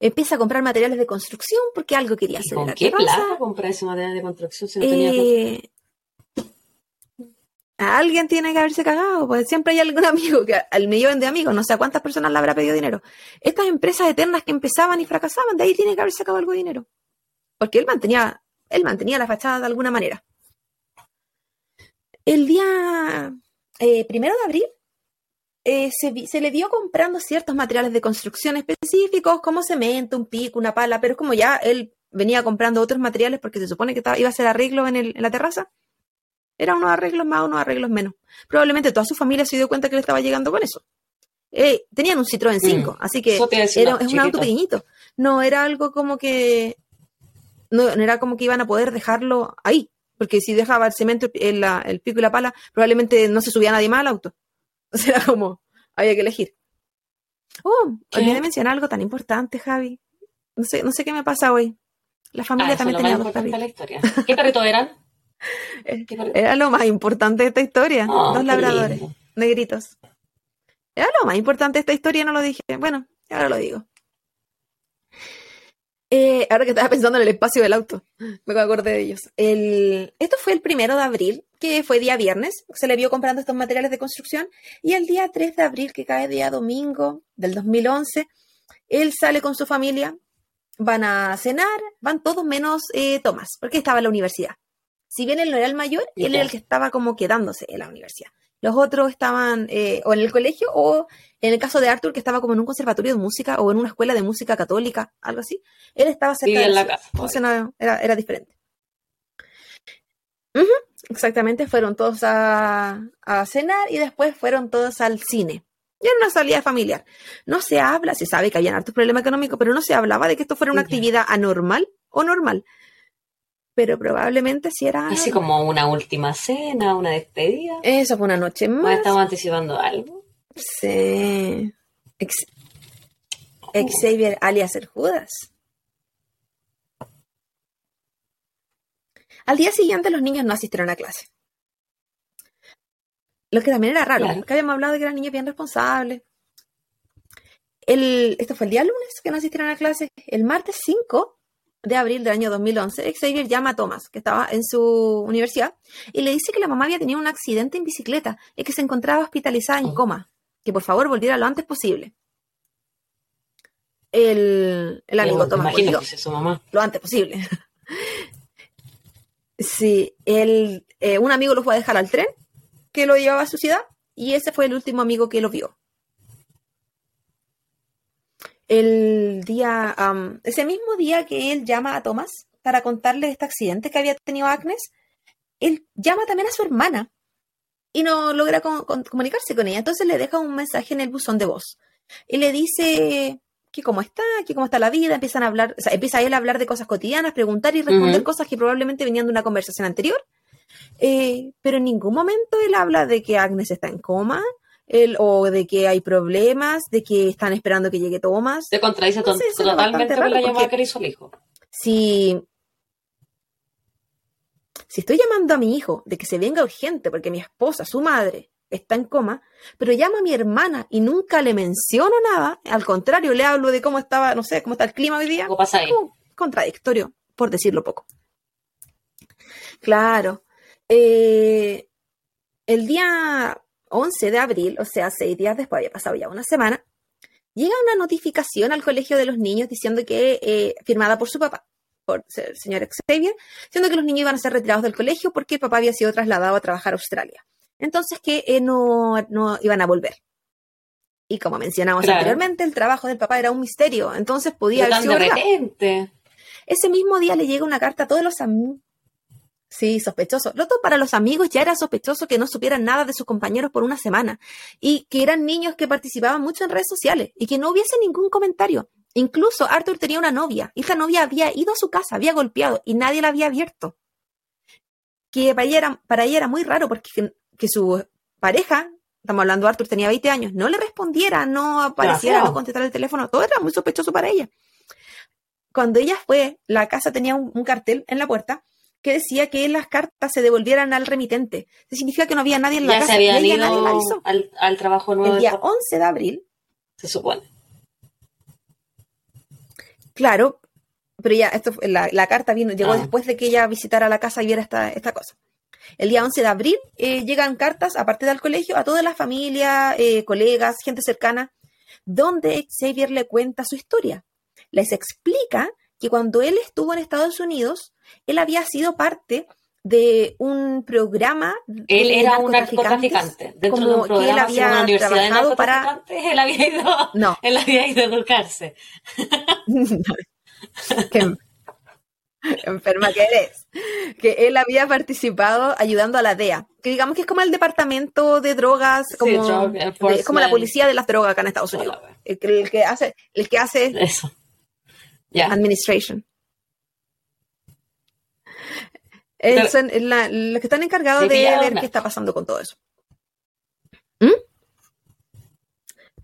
empieza a comprar materiales de construcción porque algo quería ¿Y hacer con qué plata comprar ese material de construcción si no tenía? Eh, a alguien tiene que haberse cagado, pues siempre hay algún amigo que al millón de amigos, no sé a cuántas personas le habrá pedido dinero. Estas empresas eternas que empezaban y fracasaban, de ahí tiene que haber sacado algo de dinero. Porque él mantenía, él mantenía la fachada de alguna manera. El día eh, primero de abril eh, se, se le vio comprando ciertos materiales de construcción específicos, como cemento, un pico, una pala, pero es como ya él venía comprando otros materiales porque se supone que estaba- iba a hacer arreglos en, el- en la terraza. Era unos arreglos más, unos arreglos menos. Probablemente toda su familia se dio cuenta que le estaba llegando con eso. Eh, tenían un Citroën 5, así que era, es un auto pequeñito. No era algo como que. No, no era como que iban a poder dejarlo ahí. Porque si dejaba el cemento, el, el pico y la pala, probablemente no se subía nadie más al auto. O sea, era como. Había que elegir. Oh, ¿Qué? olvidé mencionar algo tan importante, Javi. No sé, no sé qué me pasa hoy. La Ah, familia también tenía dos perritos. la historia. ¿Qué perritos eran? Eh, ¿Qué perritos? Era lo más importante de esta historia. Oh, dos labradores lindo. negritos. Era lo más importante de esta historia, no lo dije. Bueno, ahora lo digo. Eh, ahora que estaba pensando en el espacio del auto, me acordé de ellos. El, esto fue el primero de abril, que fue día viernes, se le vio comprando estos materiales de construcción, y el día 3 de abril, que cae día domingo del 2011, él sale con su familia, van a cenar, van todos menos eh, Tomás, porque estaba en la universidad. Si bien él no era el mayor, él era el que estaba como quedándose en la universidad. Los otros estaban eh, o en el colegio o en el caso de Arthur, que estaba como en un conservatorio de música o en una escuela de música católica, algo así. Él estaba cerca en la casa. era, era, diferente. exactamente, fueron todos a, a, cenar y después fueron todos al cine. Y era una salida familiar. No se habla, se sabe que habían hartos problemas económicos, pero no se hablaba de que esto fuera una actividad anormal o normal pero probablemente si era... Así como una última cena, una despedida. Eso fue una noche más. ¿Estamos anticipando algo? Sí. Xavier alias el Judas. Al día siguiente los niños no asistieron a clase. Lo que también era raro, porque habíamos hablado de que eran niños bien responsables. El, esto fue el día lunes que no asistieron a clase. El martes 5 de abril del año 2011, Xavier llama a Thomas, que estaba en su universidad, y le dice que la mamá había tenido un accidente en bicicleta y que se encontraba hospitalizada en oh. coma, que por favor volviera lo antes posible. El, amigo Thomas volvió su mamá. lo antes posible. sí, el, eh, un amigo lo fue a dejar al tren que lo llevaba a su ciudad y ese fue el último amigo que lo vio el día, ese mismo día que él llama a Thomas para contarle este accidente que había tenido Agnes, él llama también a su hermana y no logra comunicarse con ella. Entonces le deja un mensaje en el buzón de voz y le dice que cómo está, que cómo está la vida, empiezan a hablar, o sea, empieza él a hablar de cosas cotidianas, preguntar y responder cosas que probablemente venían de una conversación anterior. Eh, pero en ningún momento él habla de que Agnes está en coma, el, o de que hay problemas, de que están esperando que llegue Thomas. Se contradice totalmente con la llamada que le hizo el hijo. Si, si estoy llamando a mi hijo de que se venga urgente porque mi esposa, su madre, está en coma, pero llamo a mi hermana y nunca le menciono nada, al contrario, le hablo de cómo estaba, no sé, cómo está el clima hoy día. pasa ahí? contradictorio, por decirlo poco. Claro. Eh, el día 11 de abril, o sea, seis días después, había pasado ya una semana, llega una notificación al colegio de los niños diciendo que, eh, firmada por su papá, por el señor Xavier, diciendo que los niños iban a ser retirados del colegio porque el papá había sido trasladado a trabajar a Australia. Entonces que eh, no, no, iban a volver. Y como mencionamos anteriormente, el trabajo del papá era un misterio, entonces podía haber sido Ese mismo día le llega una carta a todos los amigos Sí, sospechoso. Lo otro para los amigos ya era sospechoso que no supieran nada de sus compañeros por una semana y que eran niños que participaban mucho en redes sociales y que no hubiese ningún comentario. Incluso Arthur tenía una novia y esta novia había ido a su casa, había golpeado y nadie la había abierto. Que para ella era, para ella era muy raro porque que, su pareja, estamos hablando, Arthur tenía 20 años, no le respondiera, no apareciera, no contestara el teléfono, todo era muy sospechoso para ella. Cuando ella fue, la casa tenía un cartel en la puerta que decía que las cartas se devolvieran al remitente. Eso significa que no había nadie en la ya casa. Se habían ido Al, trabajo nuevo. El día 11 de abril. Se supone. Claro, pero ya esto, la, carta vino, llegó ah. después de que ella visitara la casa y viera esta, esta cosa. El día 11 de abril eh, llegan cartas, aparte del colegio, a toda la familia, eh, colegas, gente cercana, donde Xavier le cuenta su historia. Les explica que cuando él estuvo en Estados Unidos, él había sido parte de un programa él era un narcotraficante. Dentro como de un programa que él había una universidad de narcotraficantes para... él había ido no. él había ido a educarse. Qué enferma que eres que él había participado ayudando a la DEA que digamos que es como el departamento de drogas como, es como la policía de las drogas acá en Estados Unidos. el, el, que hace el que hace eso. Administration. Son los que están encargados de, ver qué está pasando con todo eso. ¿Mm?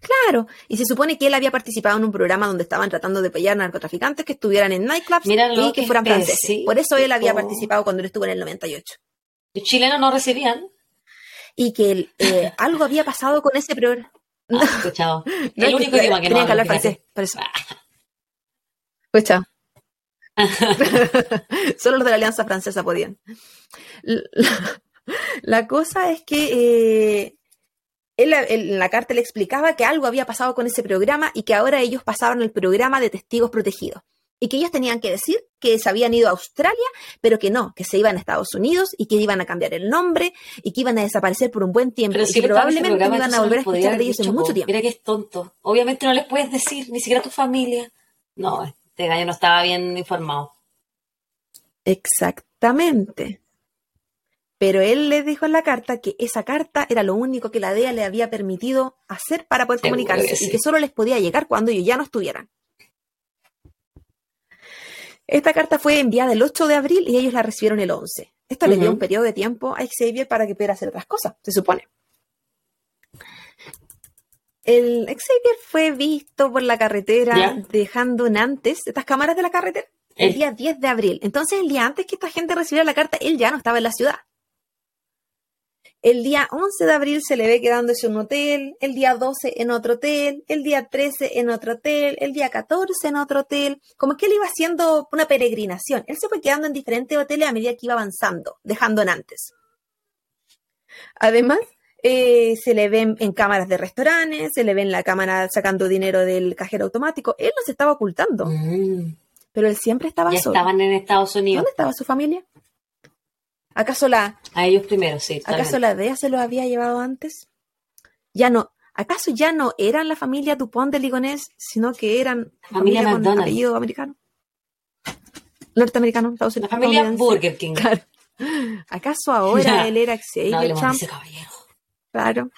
Claro, y se supone que él había participado en un programa donde estaban tratando de pillar narcotraficantes que estuvieran en nightclubs y que, fueran franceses. Por eso él había participado cuando él estuvo en el 98. ¿Los chilenos no recibían? Y que eh, algo había pasado con ese programa. Ah, escuchado. El único idioma que no Tenía que hablar francés, por eso. Escucha. Solo los de la Alianza Francesa podían. La, la cosa es que eh, él, en la carta le explicaba que algo había pasado con ese programa y que ahora ellos pasaban el programa de testigos protegidos. Y que ellos tenían que decir que se habían ido a Australia, pero que no, que se iban a Estados Unidos y que iban a cambiar el nombre y que iban a desaparecer por un buen tiempo Pero y si que probablemente no programa, iban a volver a escuchar de ellos en mucho dicho, tiempo. Mira que es tonto. Obviamente no les puedes decir, ni siquiera a tu familia. No, este gallo no estaba bien informado. Exactamente. Pero él le dijo en la carta que esa carta era lo único que la DEA le había permitido hacer para poder Seguro comunicarse que sí. y que solo les podía llegar cuando ellos ya no estuvieran. Esta carta fue enviada el 8 de abril y ellos la recibieron el 11. Esto le dio Ujú. un periodo de tiempo a Xavier para que pudiera hacer otras cosas, se supone. El Xavier fue visto por la carretera Ya. dejando Nantes, estas cámaras de la carretera, el El- día 10 de abril. Entonces, el día antes que esta gente recibiera la carta, él ya no estaba en la ciudad. El día 11 de abril se le ve quedándose en un hotel, el día 12 en otro hotel, el día 13 en otro hotel, el día 14 en otro hotel. Como que él iba haciendo una peregrinación. Él se fue quedando en diferentes hoteles a medida que iba avanzando, dejando Nantes. Además, eh, se le ven en cámaras de restaurantes, se le ve en la cámara sacando dinero del cajero automático. Él no se estaba ocultando, Mm, pero él siempre estaba ya solo. estaban en Estados Unidos. ¿Dónde estaba su familia? ¿Acaso la, A ellos primero, sí. ¿Acaso la DEA se los había llevado antes? Ya no. ¿Acaso ya no eran la familia Dupont de Ligonés, sino que eran Familia con McDonald's. apellido americano? Norteamericano, Estados La Unidos. familia estadounidense. Burger King. Claro. ¿Acaso ahora él era No Xavier de Trump? ese caballero. Claro.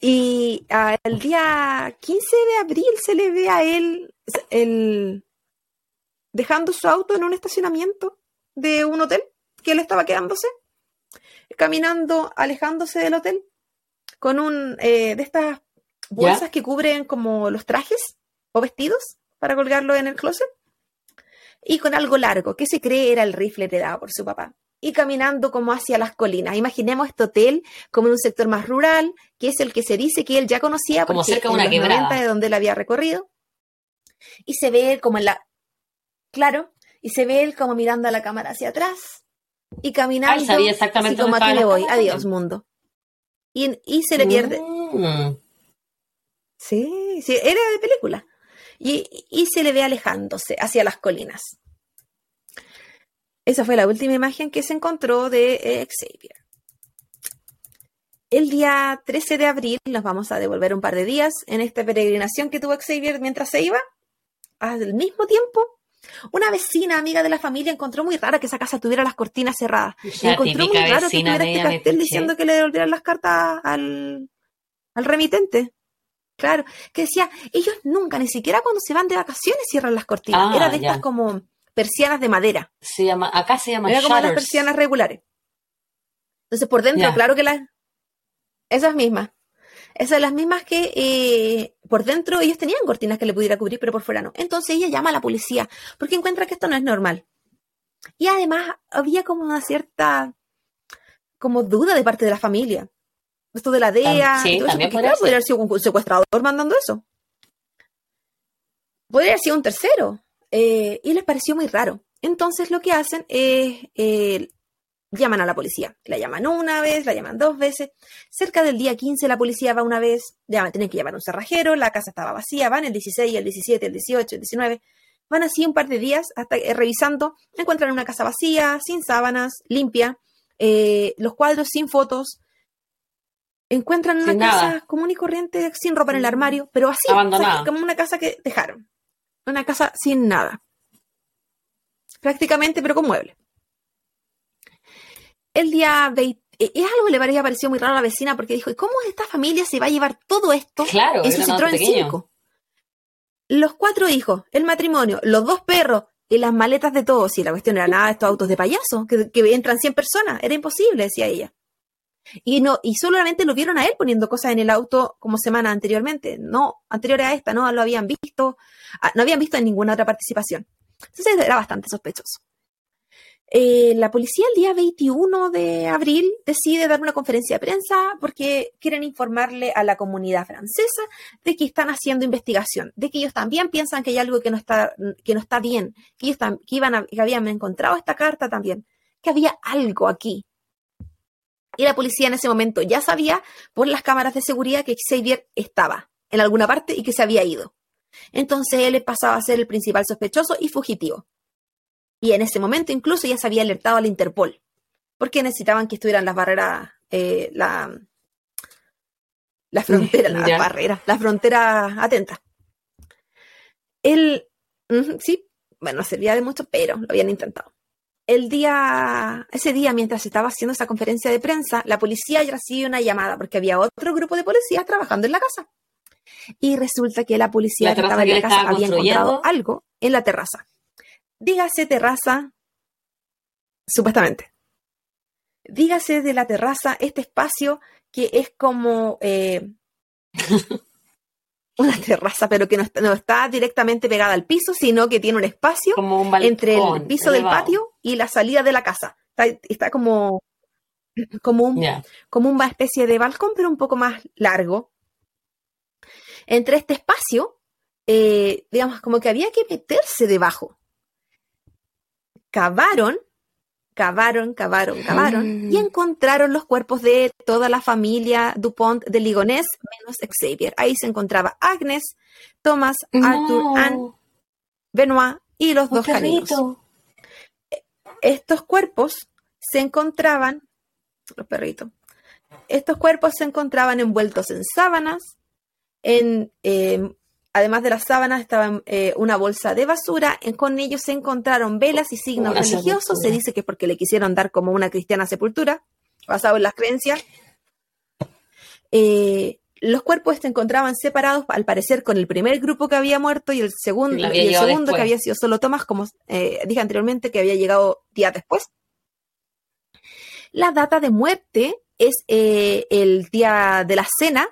y ah, el día 15 de abril se le ve a él el, dejando su auto en un estacionamiento de un hotel que él estaba quedándose, caminando, alejándose del hotel, con un eh, de estas bolsas que cubren como los trajes o vestidos para colgarlo en el closet, y con algo largo que se cree era el rifle heredado por su papá y caminando como hacia las colinas. Imaginemos este hotel como en un sector más rural, que es el que se dice que él ya conocía Como porque cerca de en los quebrada. 90 de donde él había recorrido. Y se ve él como en la... Claro, y se ve él como mirando a la cámara hacia atrás y caminando Ay, sabía exactamente así como aquí me voy, adiós mundo. Y, y se le pierde. Mm, Sí, sí, era de película. Y, y se le ve alejándose hacia las colinas. Esa fue la última imagen que se encontró de eh, Xavier. El día 13 de abril nos vamos a devolver un par de días en esta peregrinación que tuvo Xavier mientras se iba. Al mismo tiempo, una vecina amiga de la familia encontró muy rara que esa casa tuviera las cortinas cerradas. Y encontró muy raro que tuviera este cartel diciendo que le devolvieran las cartas al, al remitente. Claro, que decía, ellos nunca, ni siquiera cuando se van de vacaciones cierran las cortinas. Ah, Era de ya. estas como persianas de madera. Se llama, acá se llama Era como las persianas regulares. Entonces, por dentro, claro que las. Esas mismas. Esas las mismas que eh, por dentro ellos tenían cortinas que le pudiera cubrir, pero por fuera no. Entonces ella llama a la policía porque encuentra que esto no es normal. Y además había como una cierta como duda de parte de la familia. Esto de la DEA. Sí, y todo eso, también porque, podría claro, podría haber sido un secuestrador mandando eso. Podría haber sido un tercero. Eh, y les pareció muy raro. Entonces lo que hacen es eh, llaman a la policía. La llaman una vez, la llaman dos veces. Cerca del día 15 la policía va una vez, tienen que llamar a un cerrajero, la casa estaba vacía, van el 16, el 17, el 18, el 19. Van así un par de días hasta eh, revisando, encuentran una casa vacía, sin sábanas, limpia, eh, los cuadros sin fotos. Encuentran una Sin casa nada. común y corriente, sin ropa en el armario, pero así, Abandonada. o sea, como una casa que dejaron. Una casa sin nada. Prácticamente, pero con mueble. El día 20, eh, es algo que le parecía pareció muy raro a la vecina porque dijo, ¿y cómo esta familia se va a llevar todo esto Claro, en su Citroën pequeño. 5? Los cuatro hijos, el matrimonio, los dos perros y las maletas de todos. Y la cuestión era nada de estos autos de payaso, que, que entran 100 personas. Era imposible, decía ella. Y no, y solamente lo vieron a él poniendo cosas en el auto como semana anteriormente. No, anterior a esta, no lo habían visto, ah, no habían visto en ninguna otra participación. Entonces era bastante sospechoso. Eh, la policía el día 21 de abril decide dar una conferencia de prensa porque quieren informarle a la comunidad francesa de que están haciendo investigación, de que ellos también piensan que hay algo que no está, que no está bien, que ellos que iban que habían encontrado esta carta también, que había algo aquí. Y la policía en ese momento ya sabía por las cámaras de seguridad que Xavier estaba en alguna parte y que se había ido. Entonces él pasaba a ser el principal sospechoso y fugitivo. Y en ese momento incluso ya se había alertado al Interpol, porque necesitaban que estuvieran las barreras, eh, la, la frontera, las barreras, la frontera atenta. Él, sí, bueno, servía de mucho, pero lo habían intentado. El día, ese día, mientras estaba haciendo esa conferencia de prensa, la policía recibió una llamada porque había otro grupo de policías trabajando en la casa. Y resulta que la policía que estaba en la casa había encontrado algo en la terraza. Dígase terraza, supuestamente. Dígase de la terraza este espacio que es como eh, una terraza, pero que no está, directamente pegada al piso, sino que tiene un espacio entre el piso del patio y la salida de la casa. Está, como, como, un, como una especie de balcón, pero un poco más largo. Entre este espacio, eh, digamos, como que había que meterse debajo cavaron, cavaron, cavaron, cavaron y mm. encontraron los cuerpos de toda la familia Dupont de Ligonés, menos Xavier. Ahí se encontraba Agnes, Thomas, Arthur, Anne, Benoit y los dos caninos. Estos cuerpos se encontraban, los perritos, estos cuerpos se encontraban envueltos en sábanas, en eh, Además de las sábanas estaba eh, una bolsa de basura. Con ellos se encontraron velas y signos religiosos. Se dice que es porque le quisieron dar como una cristiana sepultura, basado en las creencias. Eh, los cuerpos se encontraban separados, al parecer, con el primer grupo que había muerto y el segundo, el segundo que había sido solo Tomás, como eh, dije anteriormente, que había llegado días después. La data de muerte es el día de la cena,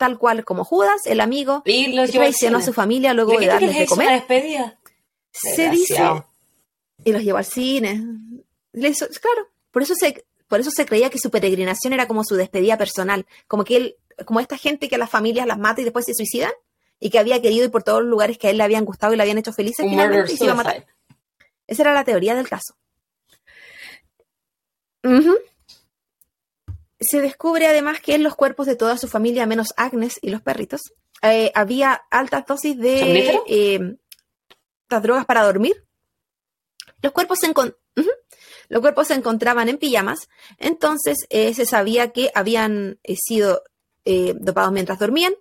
tal cual como Judas, el amigo, y traicionó a su familia luego de darles de comer. Se dice y los llevó al cine. claro, por eso se por eso se creía que su peregrinación era como su despedida personal, como que él, como esta gente que a las familias las mata y después se suicidan y que había querido ir por todos los lugares que a él le habían gustado y le habían hecho felices finalmente y se iba a matar. Esa era la teoría del caso. Se descubre además que en los cuerpos de toda su familia, menos Agnes y los perritos, eh, había altas dosis de eh, drogas para dormir. Los cuerpos se, los cuerpos se encontraban en pijamas, entonces eh, se sabía que habían sido dopados mientras dormían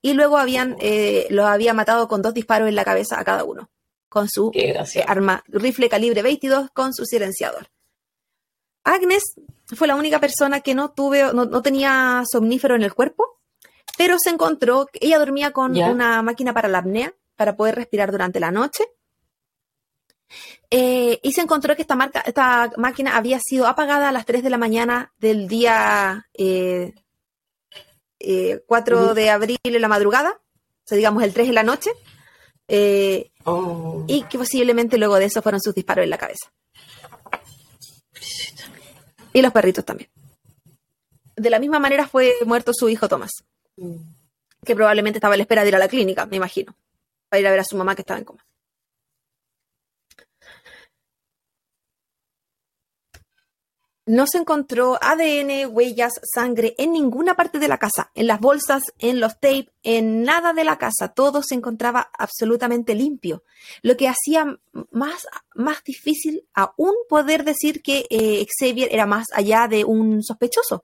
y luego habían los había matado con dos disparos en la cabeza a cada uno, con su arma rifle calibre 22 con su silenciador. Agnes fue la única persona que no tuve, no, tenía somnífero en el cuerpo, pero se encontró, ella dormía con una máquina para la apnea, para poder respirar durante la noche. Eh, y se encontró que esta, marca, esta máquina había sido apagada a las 3 de la mañana del día 4 eh, eh, de abril en la madrugada, o sea, digamos el 3 de la noche, oh. y que posiblemente luego de eso fueron sus disparos en la cabeza. Y los perritos también. De la misma manera fue muerto su hijo Tomás, mm. que probablemente estaba a la espera de ir a la clínica, me imagino, para ir a ver a su mamá que estaba en coma. No se encontró ADN, huellas, sangre en ninguna parte de la casa, en las bolsas, en los tapes, en nada de la casa. Todo se encontraba absolutamente limpio, lo que hacía más, más difícil aún poder decir que eh, Xavier era más allá de un sospechoso.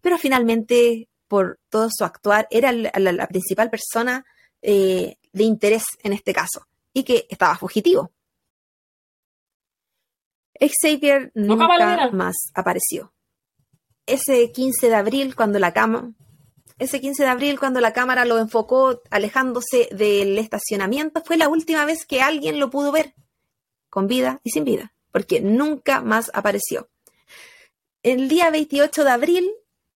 Pero finalmente, por todo su actuar, era la, principal persona eh, de interés en este caso y que estaba fugitivo. Xavier nunca más apareció. Ese 15 de abril, cuando la cama, ese 15 de abril, cuando la cámara lo enfocó alejándose del estacionamiento, fue la última vez que alguien lo pudo ver, con vida y sin vida, porque nunca más apareció. El día 28 de abril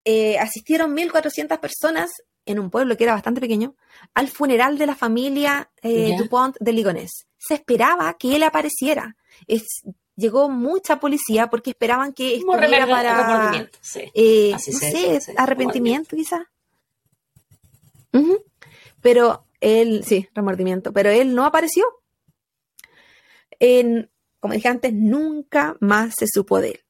eh, asistieron 1.400 personas en un pueblo que era bastante pequeño, al funeral de la familia eh, Dupont de Ligonés. Se esperaba que él apareciera. Es, llegó mucha policía porque esperaban que Como estuviera para sí. eh, no sé, dice, arrepentimiento quizás. Pero él, sí, remordimiento, pero él no apareció. En, como dije antes, nunca más se supo de él.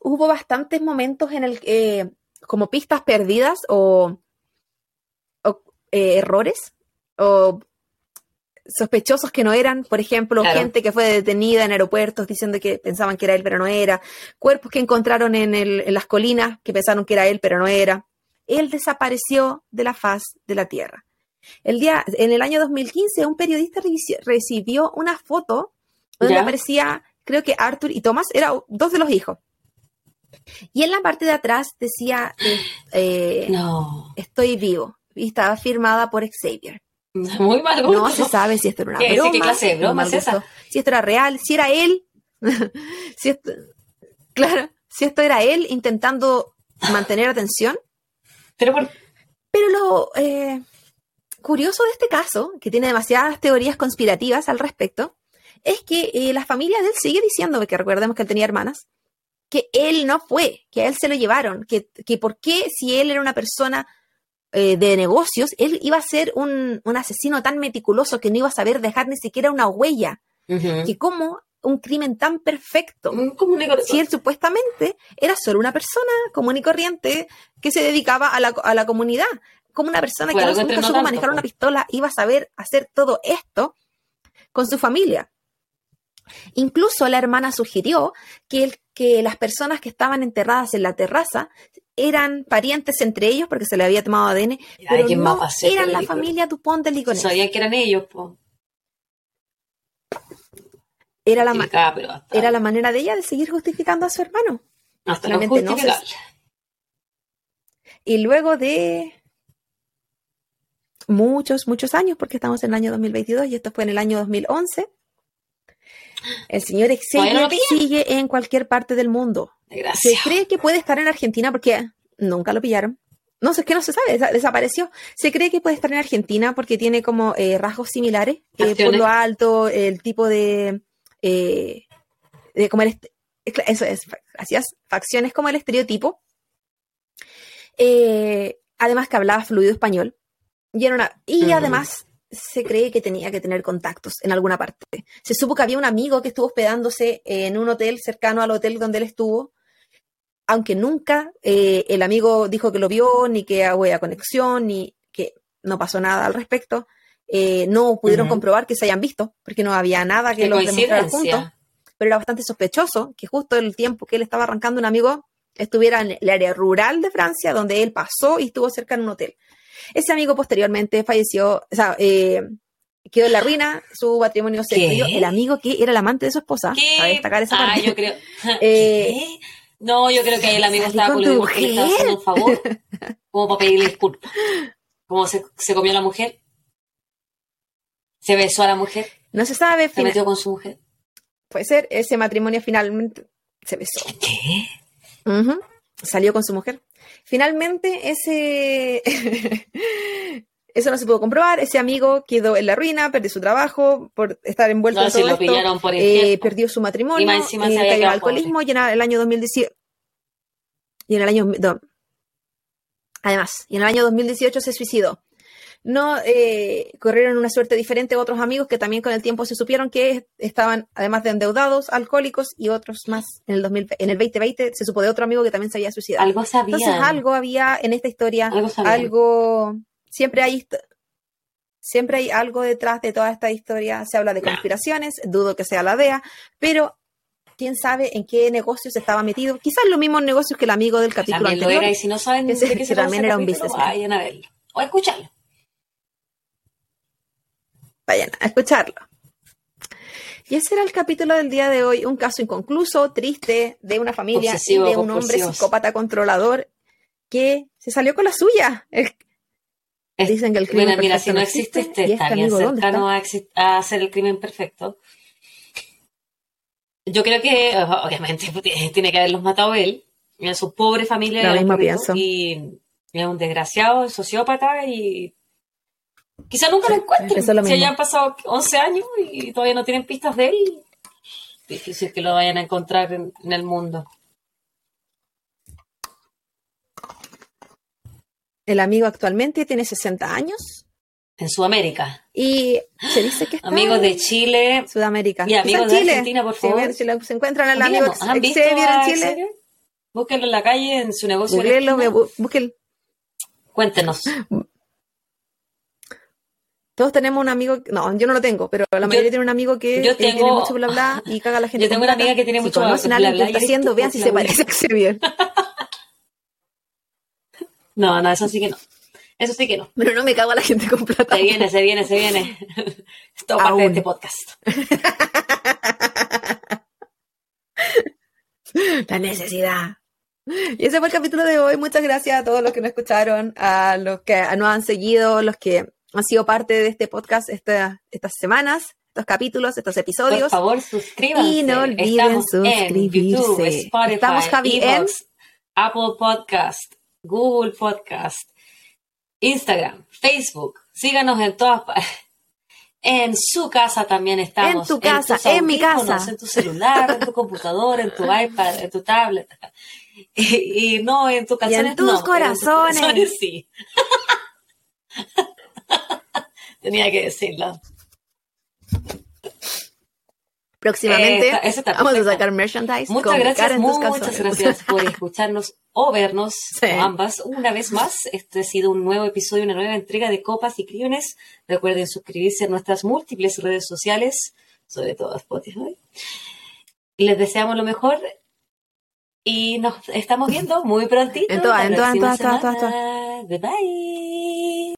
Hubo bastantes momentos en el que, como pistas perdidas o, o, eh, errores o sospechosos que no eran, por ejemplo, Claro. gente que fue detenida en aeropuertos diciendo que pensaban que era él, pero no era, cuerpos que encontraron en, el- en las colinas que pensaron que era él, pero no era. Él desapareció de la faz de la Tierra. El día, en el año 2015, un periodista reci- recibió una foto donde Ya. aparecía, creo que Arthur y Thomas, eran dos de los hijos. Y en la parte de atrás decía, eh, No. estoy vivo. Y estaba firmada por Xavier. Muy mal No gusto. se sabe si esto era una ¿Qué? ¿Sí? broma, ¿Qué clase de broma es esa? si esto era real, si era él, si esto, claro, si esto era él intentando mantener atención. Pero por... Pero lo eh, curioso de este caso, que tiene demasiadas teorías conspirativas al respecto, es que eh, la familia de él sigue diciendo, que recordemos que él tenía hermanas, que él no fue, que a él se lo llevaron, que, que por qué si él era una persona eh, de negocios, él iba a ser un, un asesino tan meticuloso que no iba a saber dejar ni siquiera una huella, que como un crimen tan perfecto, si él supuestamente era solo una persona común y corriente que se dedicaba a la, a la comunidad, como una persona que algo nunca supo tanto, manejar una pistola iba a saber hacer todo esto con su familia. Incluso la hermana sugirió que, el- que las personas que estaban enterradas en la terraza eran parientes entre ellos porque se le había tomado ADN, pero ¿quién no eran la familia Dupont del Liconet. Sabía que eran ellos, po. Era la, hasta, era la manera de ella de seguir justificando a su hermano. hasta no se-. Y luego de muchos, muchos años, porque estamos en el año 2022 y esto fue en el año 2011, el señor ¿Todavía no Xavier sigue en cualquier parte del mundo. Se Desgraciado. cree que puede estar en Argentina porque nunca lo pillaron. No sé, es que no se sabe, desa- desapareció. Se cree que puede estar en Argentina porque tiene como eh, rasgos similares, eh, por lo alto, el tipo de, eh, de como el, eso es, gracias, facciones como el estereotipo. Eh, además que hablaba fluido español. Y, era una, y además se cree que tenía que tener contactos en alguna parte. Se supo que había un amigo que estuvo hospedándose en un hotel cercano al hotel donde él estuvo, aunque nunca eh, el amigo dijo que lo vio, ni que había conexión, ni que no pasó nada al respecto. Eh, no pudieron comprobar que se hayan visto, porque no había nada que los demostrara juntos pero era bastante sospechoso que justo el tiempo que él estaba arrancando un amigo estuviera en el área rural de Francia, donde él pasó y estuvo cerca en un hotel. Ese amigo posteriormente falleció, o sea, eh, quedó en la ruina, su matrimonio se destruyó. El amigo que era el amante de su esposa, ¿Qué? para destacar esa Ah, parte. yo creo. Eh. No, yo creo que ahí el amigo estaba con tu le estaba haciendo un favor, como para pedirle disculpas. Como se, se comió a la mujer, se besó a la mujer, No se sabe, se metió con su mujer. puede ser, ese matrimonio finalmente se besó. ¿Qué? Salió con su mujer. Finalmente, ese. Eso no se pudo comprobar. Ese amigo quedó en la ruina, perdió su trabajo por estar envuelto No, en si todo lo esto. por el Eh, perdió su matrimonio, Y más encima se eh, cayó alcoholismo y en el año 2018. Y en el año. no. Además, y en el año 2018 se suicidó. No eh, corrieron una suerte diferente otros amigos que también con el tiempo se supieron que estaban, además de endeudados, alcohólicos y otros más. En el, 2000, en el 2020 se supo de otro amigo que también se había suicidado. Algo sabía. Entonces algo había en esta historia, Algo algo, siempre hay, siempre hay algo detrás de toda esta historia. Se habla de conspiraciones, dudo que sea la DEA, pero quién sabe en qué negocios estaba metido. Quizás los mismos negocios que el amigo del capítulo También lo anterior. era, y si no saben que de que se también era un businessman. vayan a verlo. O a escucharlo. Vayan a escucharlo. Y ese era el capítulo del día de hoy, un caso inconcluso, triste, de una familia Obsesivo, y de un hombre psicópata controlador que se salió con la suya. Es- Dicen que el crimen Bueno, mira, perfecto si no existe, existe, este está bien amigo, ¿dónde cercano a, hacer el crimen perfecto. Yo creo que, obviamente, tiene que haberlos matado él. A su pobre familia. Lo mismo pienso. Y, es un desgraciado, es sociópata y. Quizá nunca lo encuentren. eso es lo si hayan pasado 11 años y todavía no tienen pistas de él. Difícil que lo vayan a encontrar en, en el mundo. El amigo actualmente tiene 60 años En Sudamérica. y se dice que está Amigos de Chile. Sudamérica. Y amigos de Chile. Argentina, por favor. si se encuentran al amigo Díganos, ¿Han visto Xavier en a Chile. Búsquenlo en la calle, en su negocio. Googleenlo, busquen. Cuéntenos. Todos tenemos un amigo, no, yo no lo tengo, pero la mayoría tiene un amigo que eh, tiene mucho bla bla y caga a la gente. Yo tengo una amiga que tiene si mucho bla, bla, que y está haciendo, vean si se parece a Xavier. No, no, eso sí que no. Eso sí que no. Pero no me cago a la gente con plata. Se viene, se viene, se viene. Es todo parte de este podcast. La necesidad. Y ese fue el capítulo de hoy. Muchas gracias a todos los que nos escucharon, a los que nos han seguido, los que han sido parte de este podcast esta- estas semanas, estos capítulos, estos Por episodios. favor, suscríbanse. Y no olviden Estamos en suscribirse. YouTube, Spotify, Estamos, Javi, en- Apple Podcast, Google Podcast, Instagram, Facebook. Síganos en todas partes. En su casa también estamos. En tu casa, tus en mi casa. En tu celular, en tu computadora, en tu iPad, en tu tablet. Y, y no en tu canciones. tus no, pero en tus corazones. corazones sí. Tenía que decirlo. Próximamente Eh, vamos a sacar merchandise. Muchas con gracias, cara en tus muchas gracias por escucharnos o vernos Sí. o ambas una vez más. Este ha sido un nuevo episodio, una nueva entrega de Copas y Crímenes. Recuerden suscribirse a nuestras múltiples redes sociales, sobre todo a Spotify. Les deseamos lo mejor y nos estamos viendo muy prontito. En todas, en todas, en todas, todas, todas, semana. Bye bye.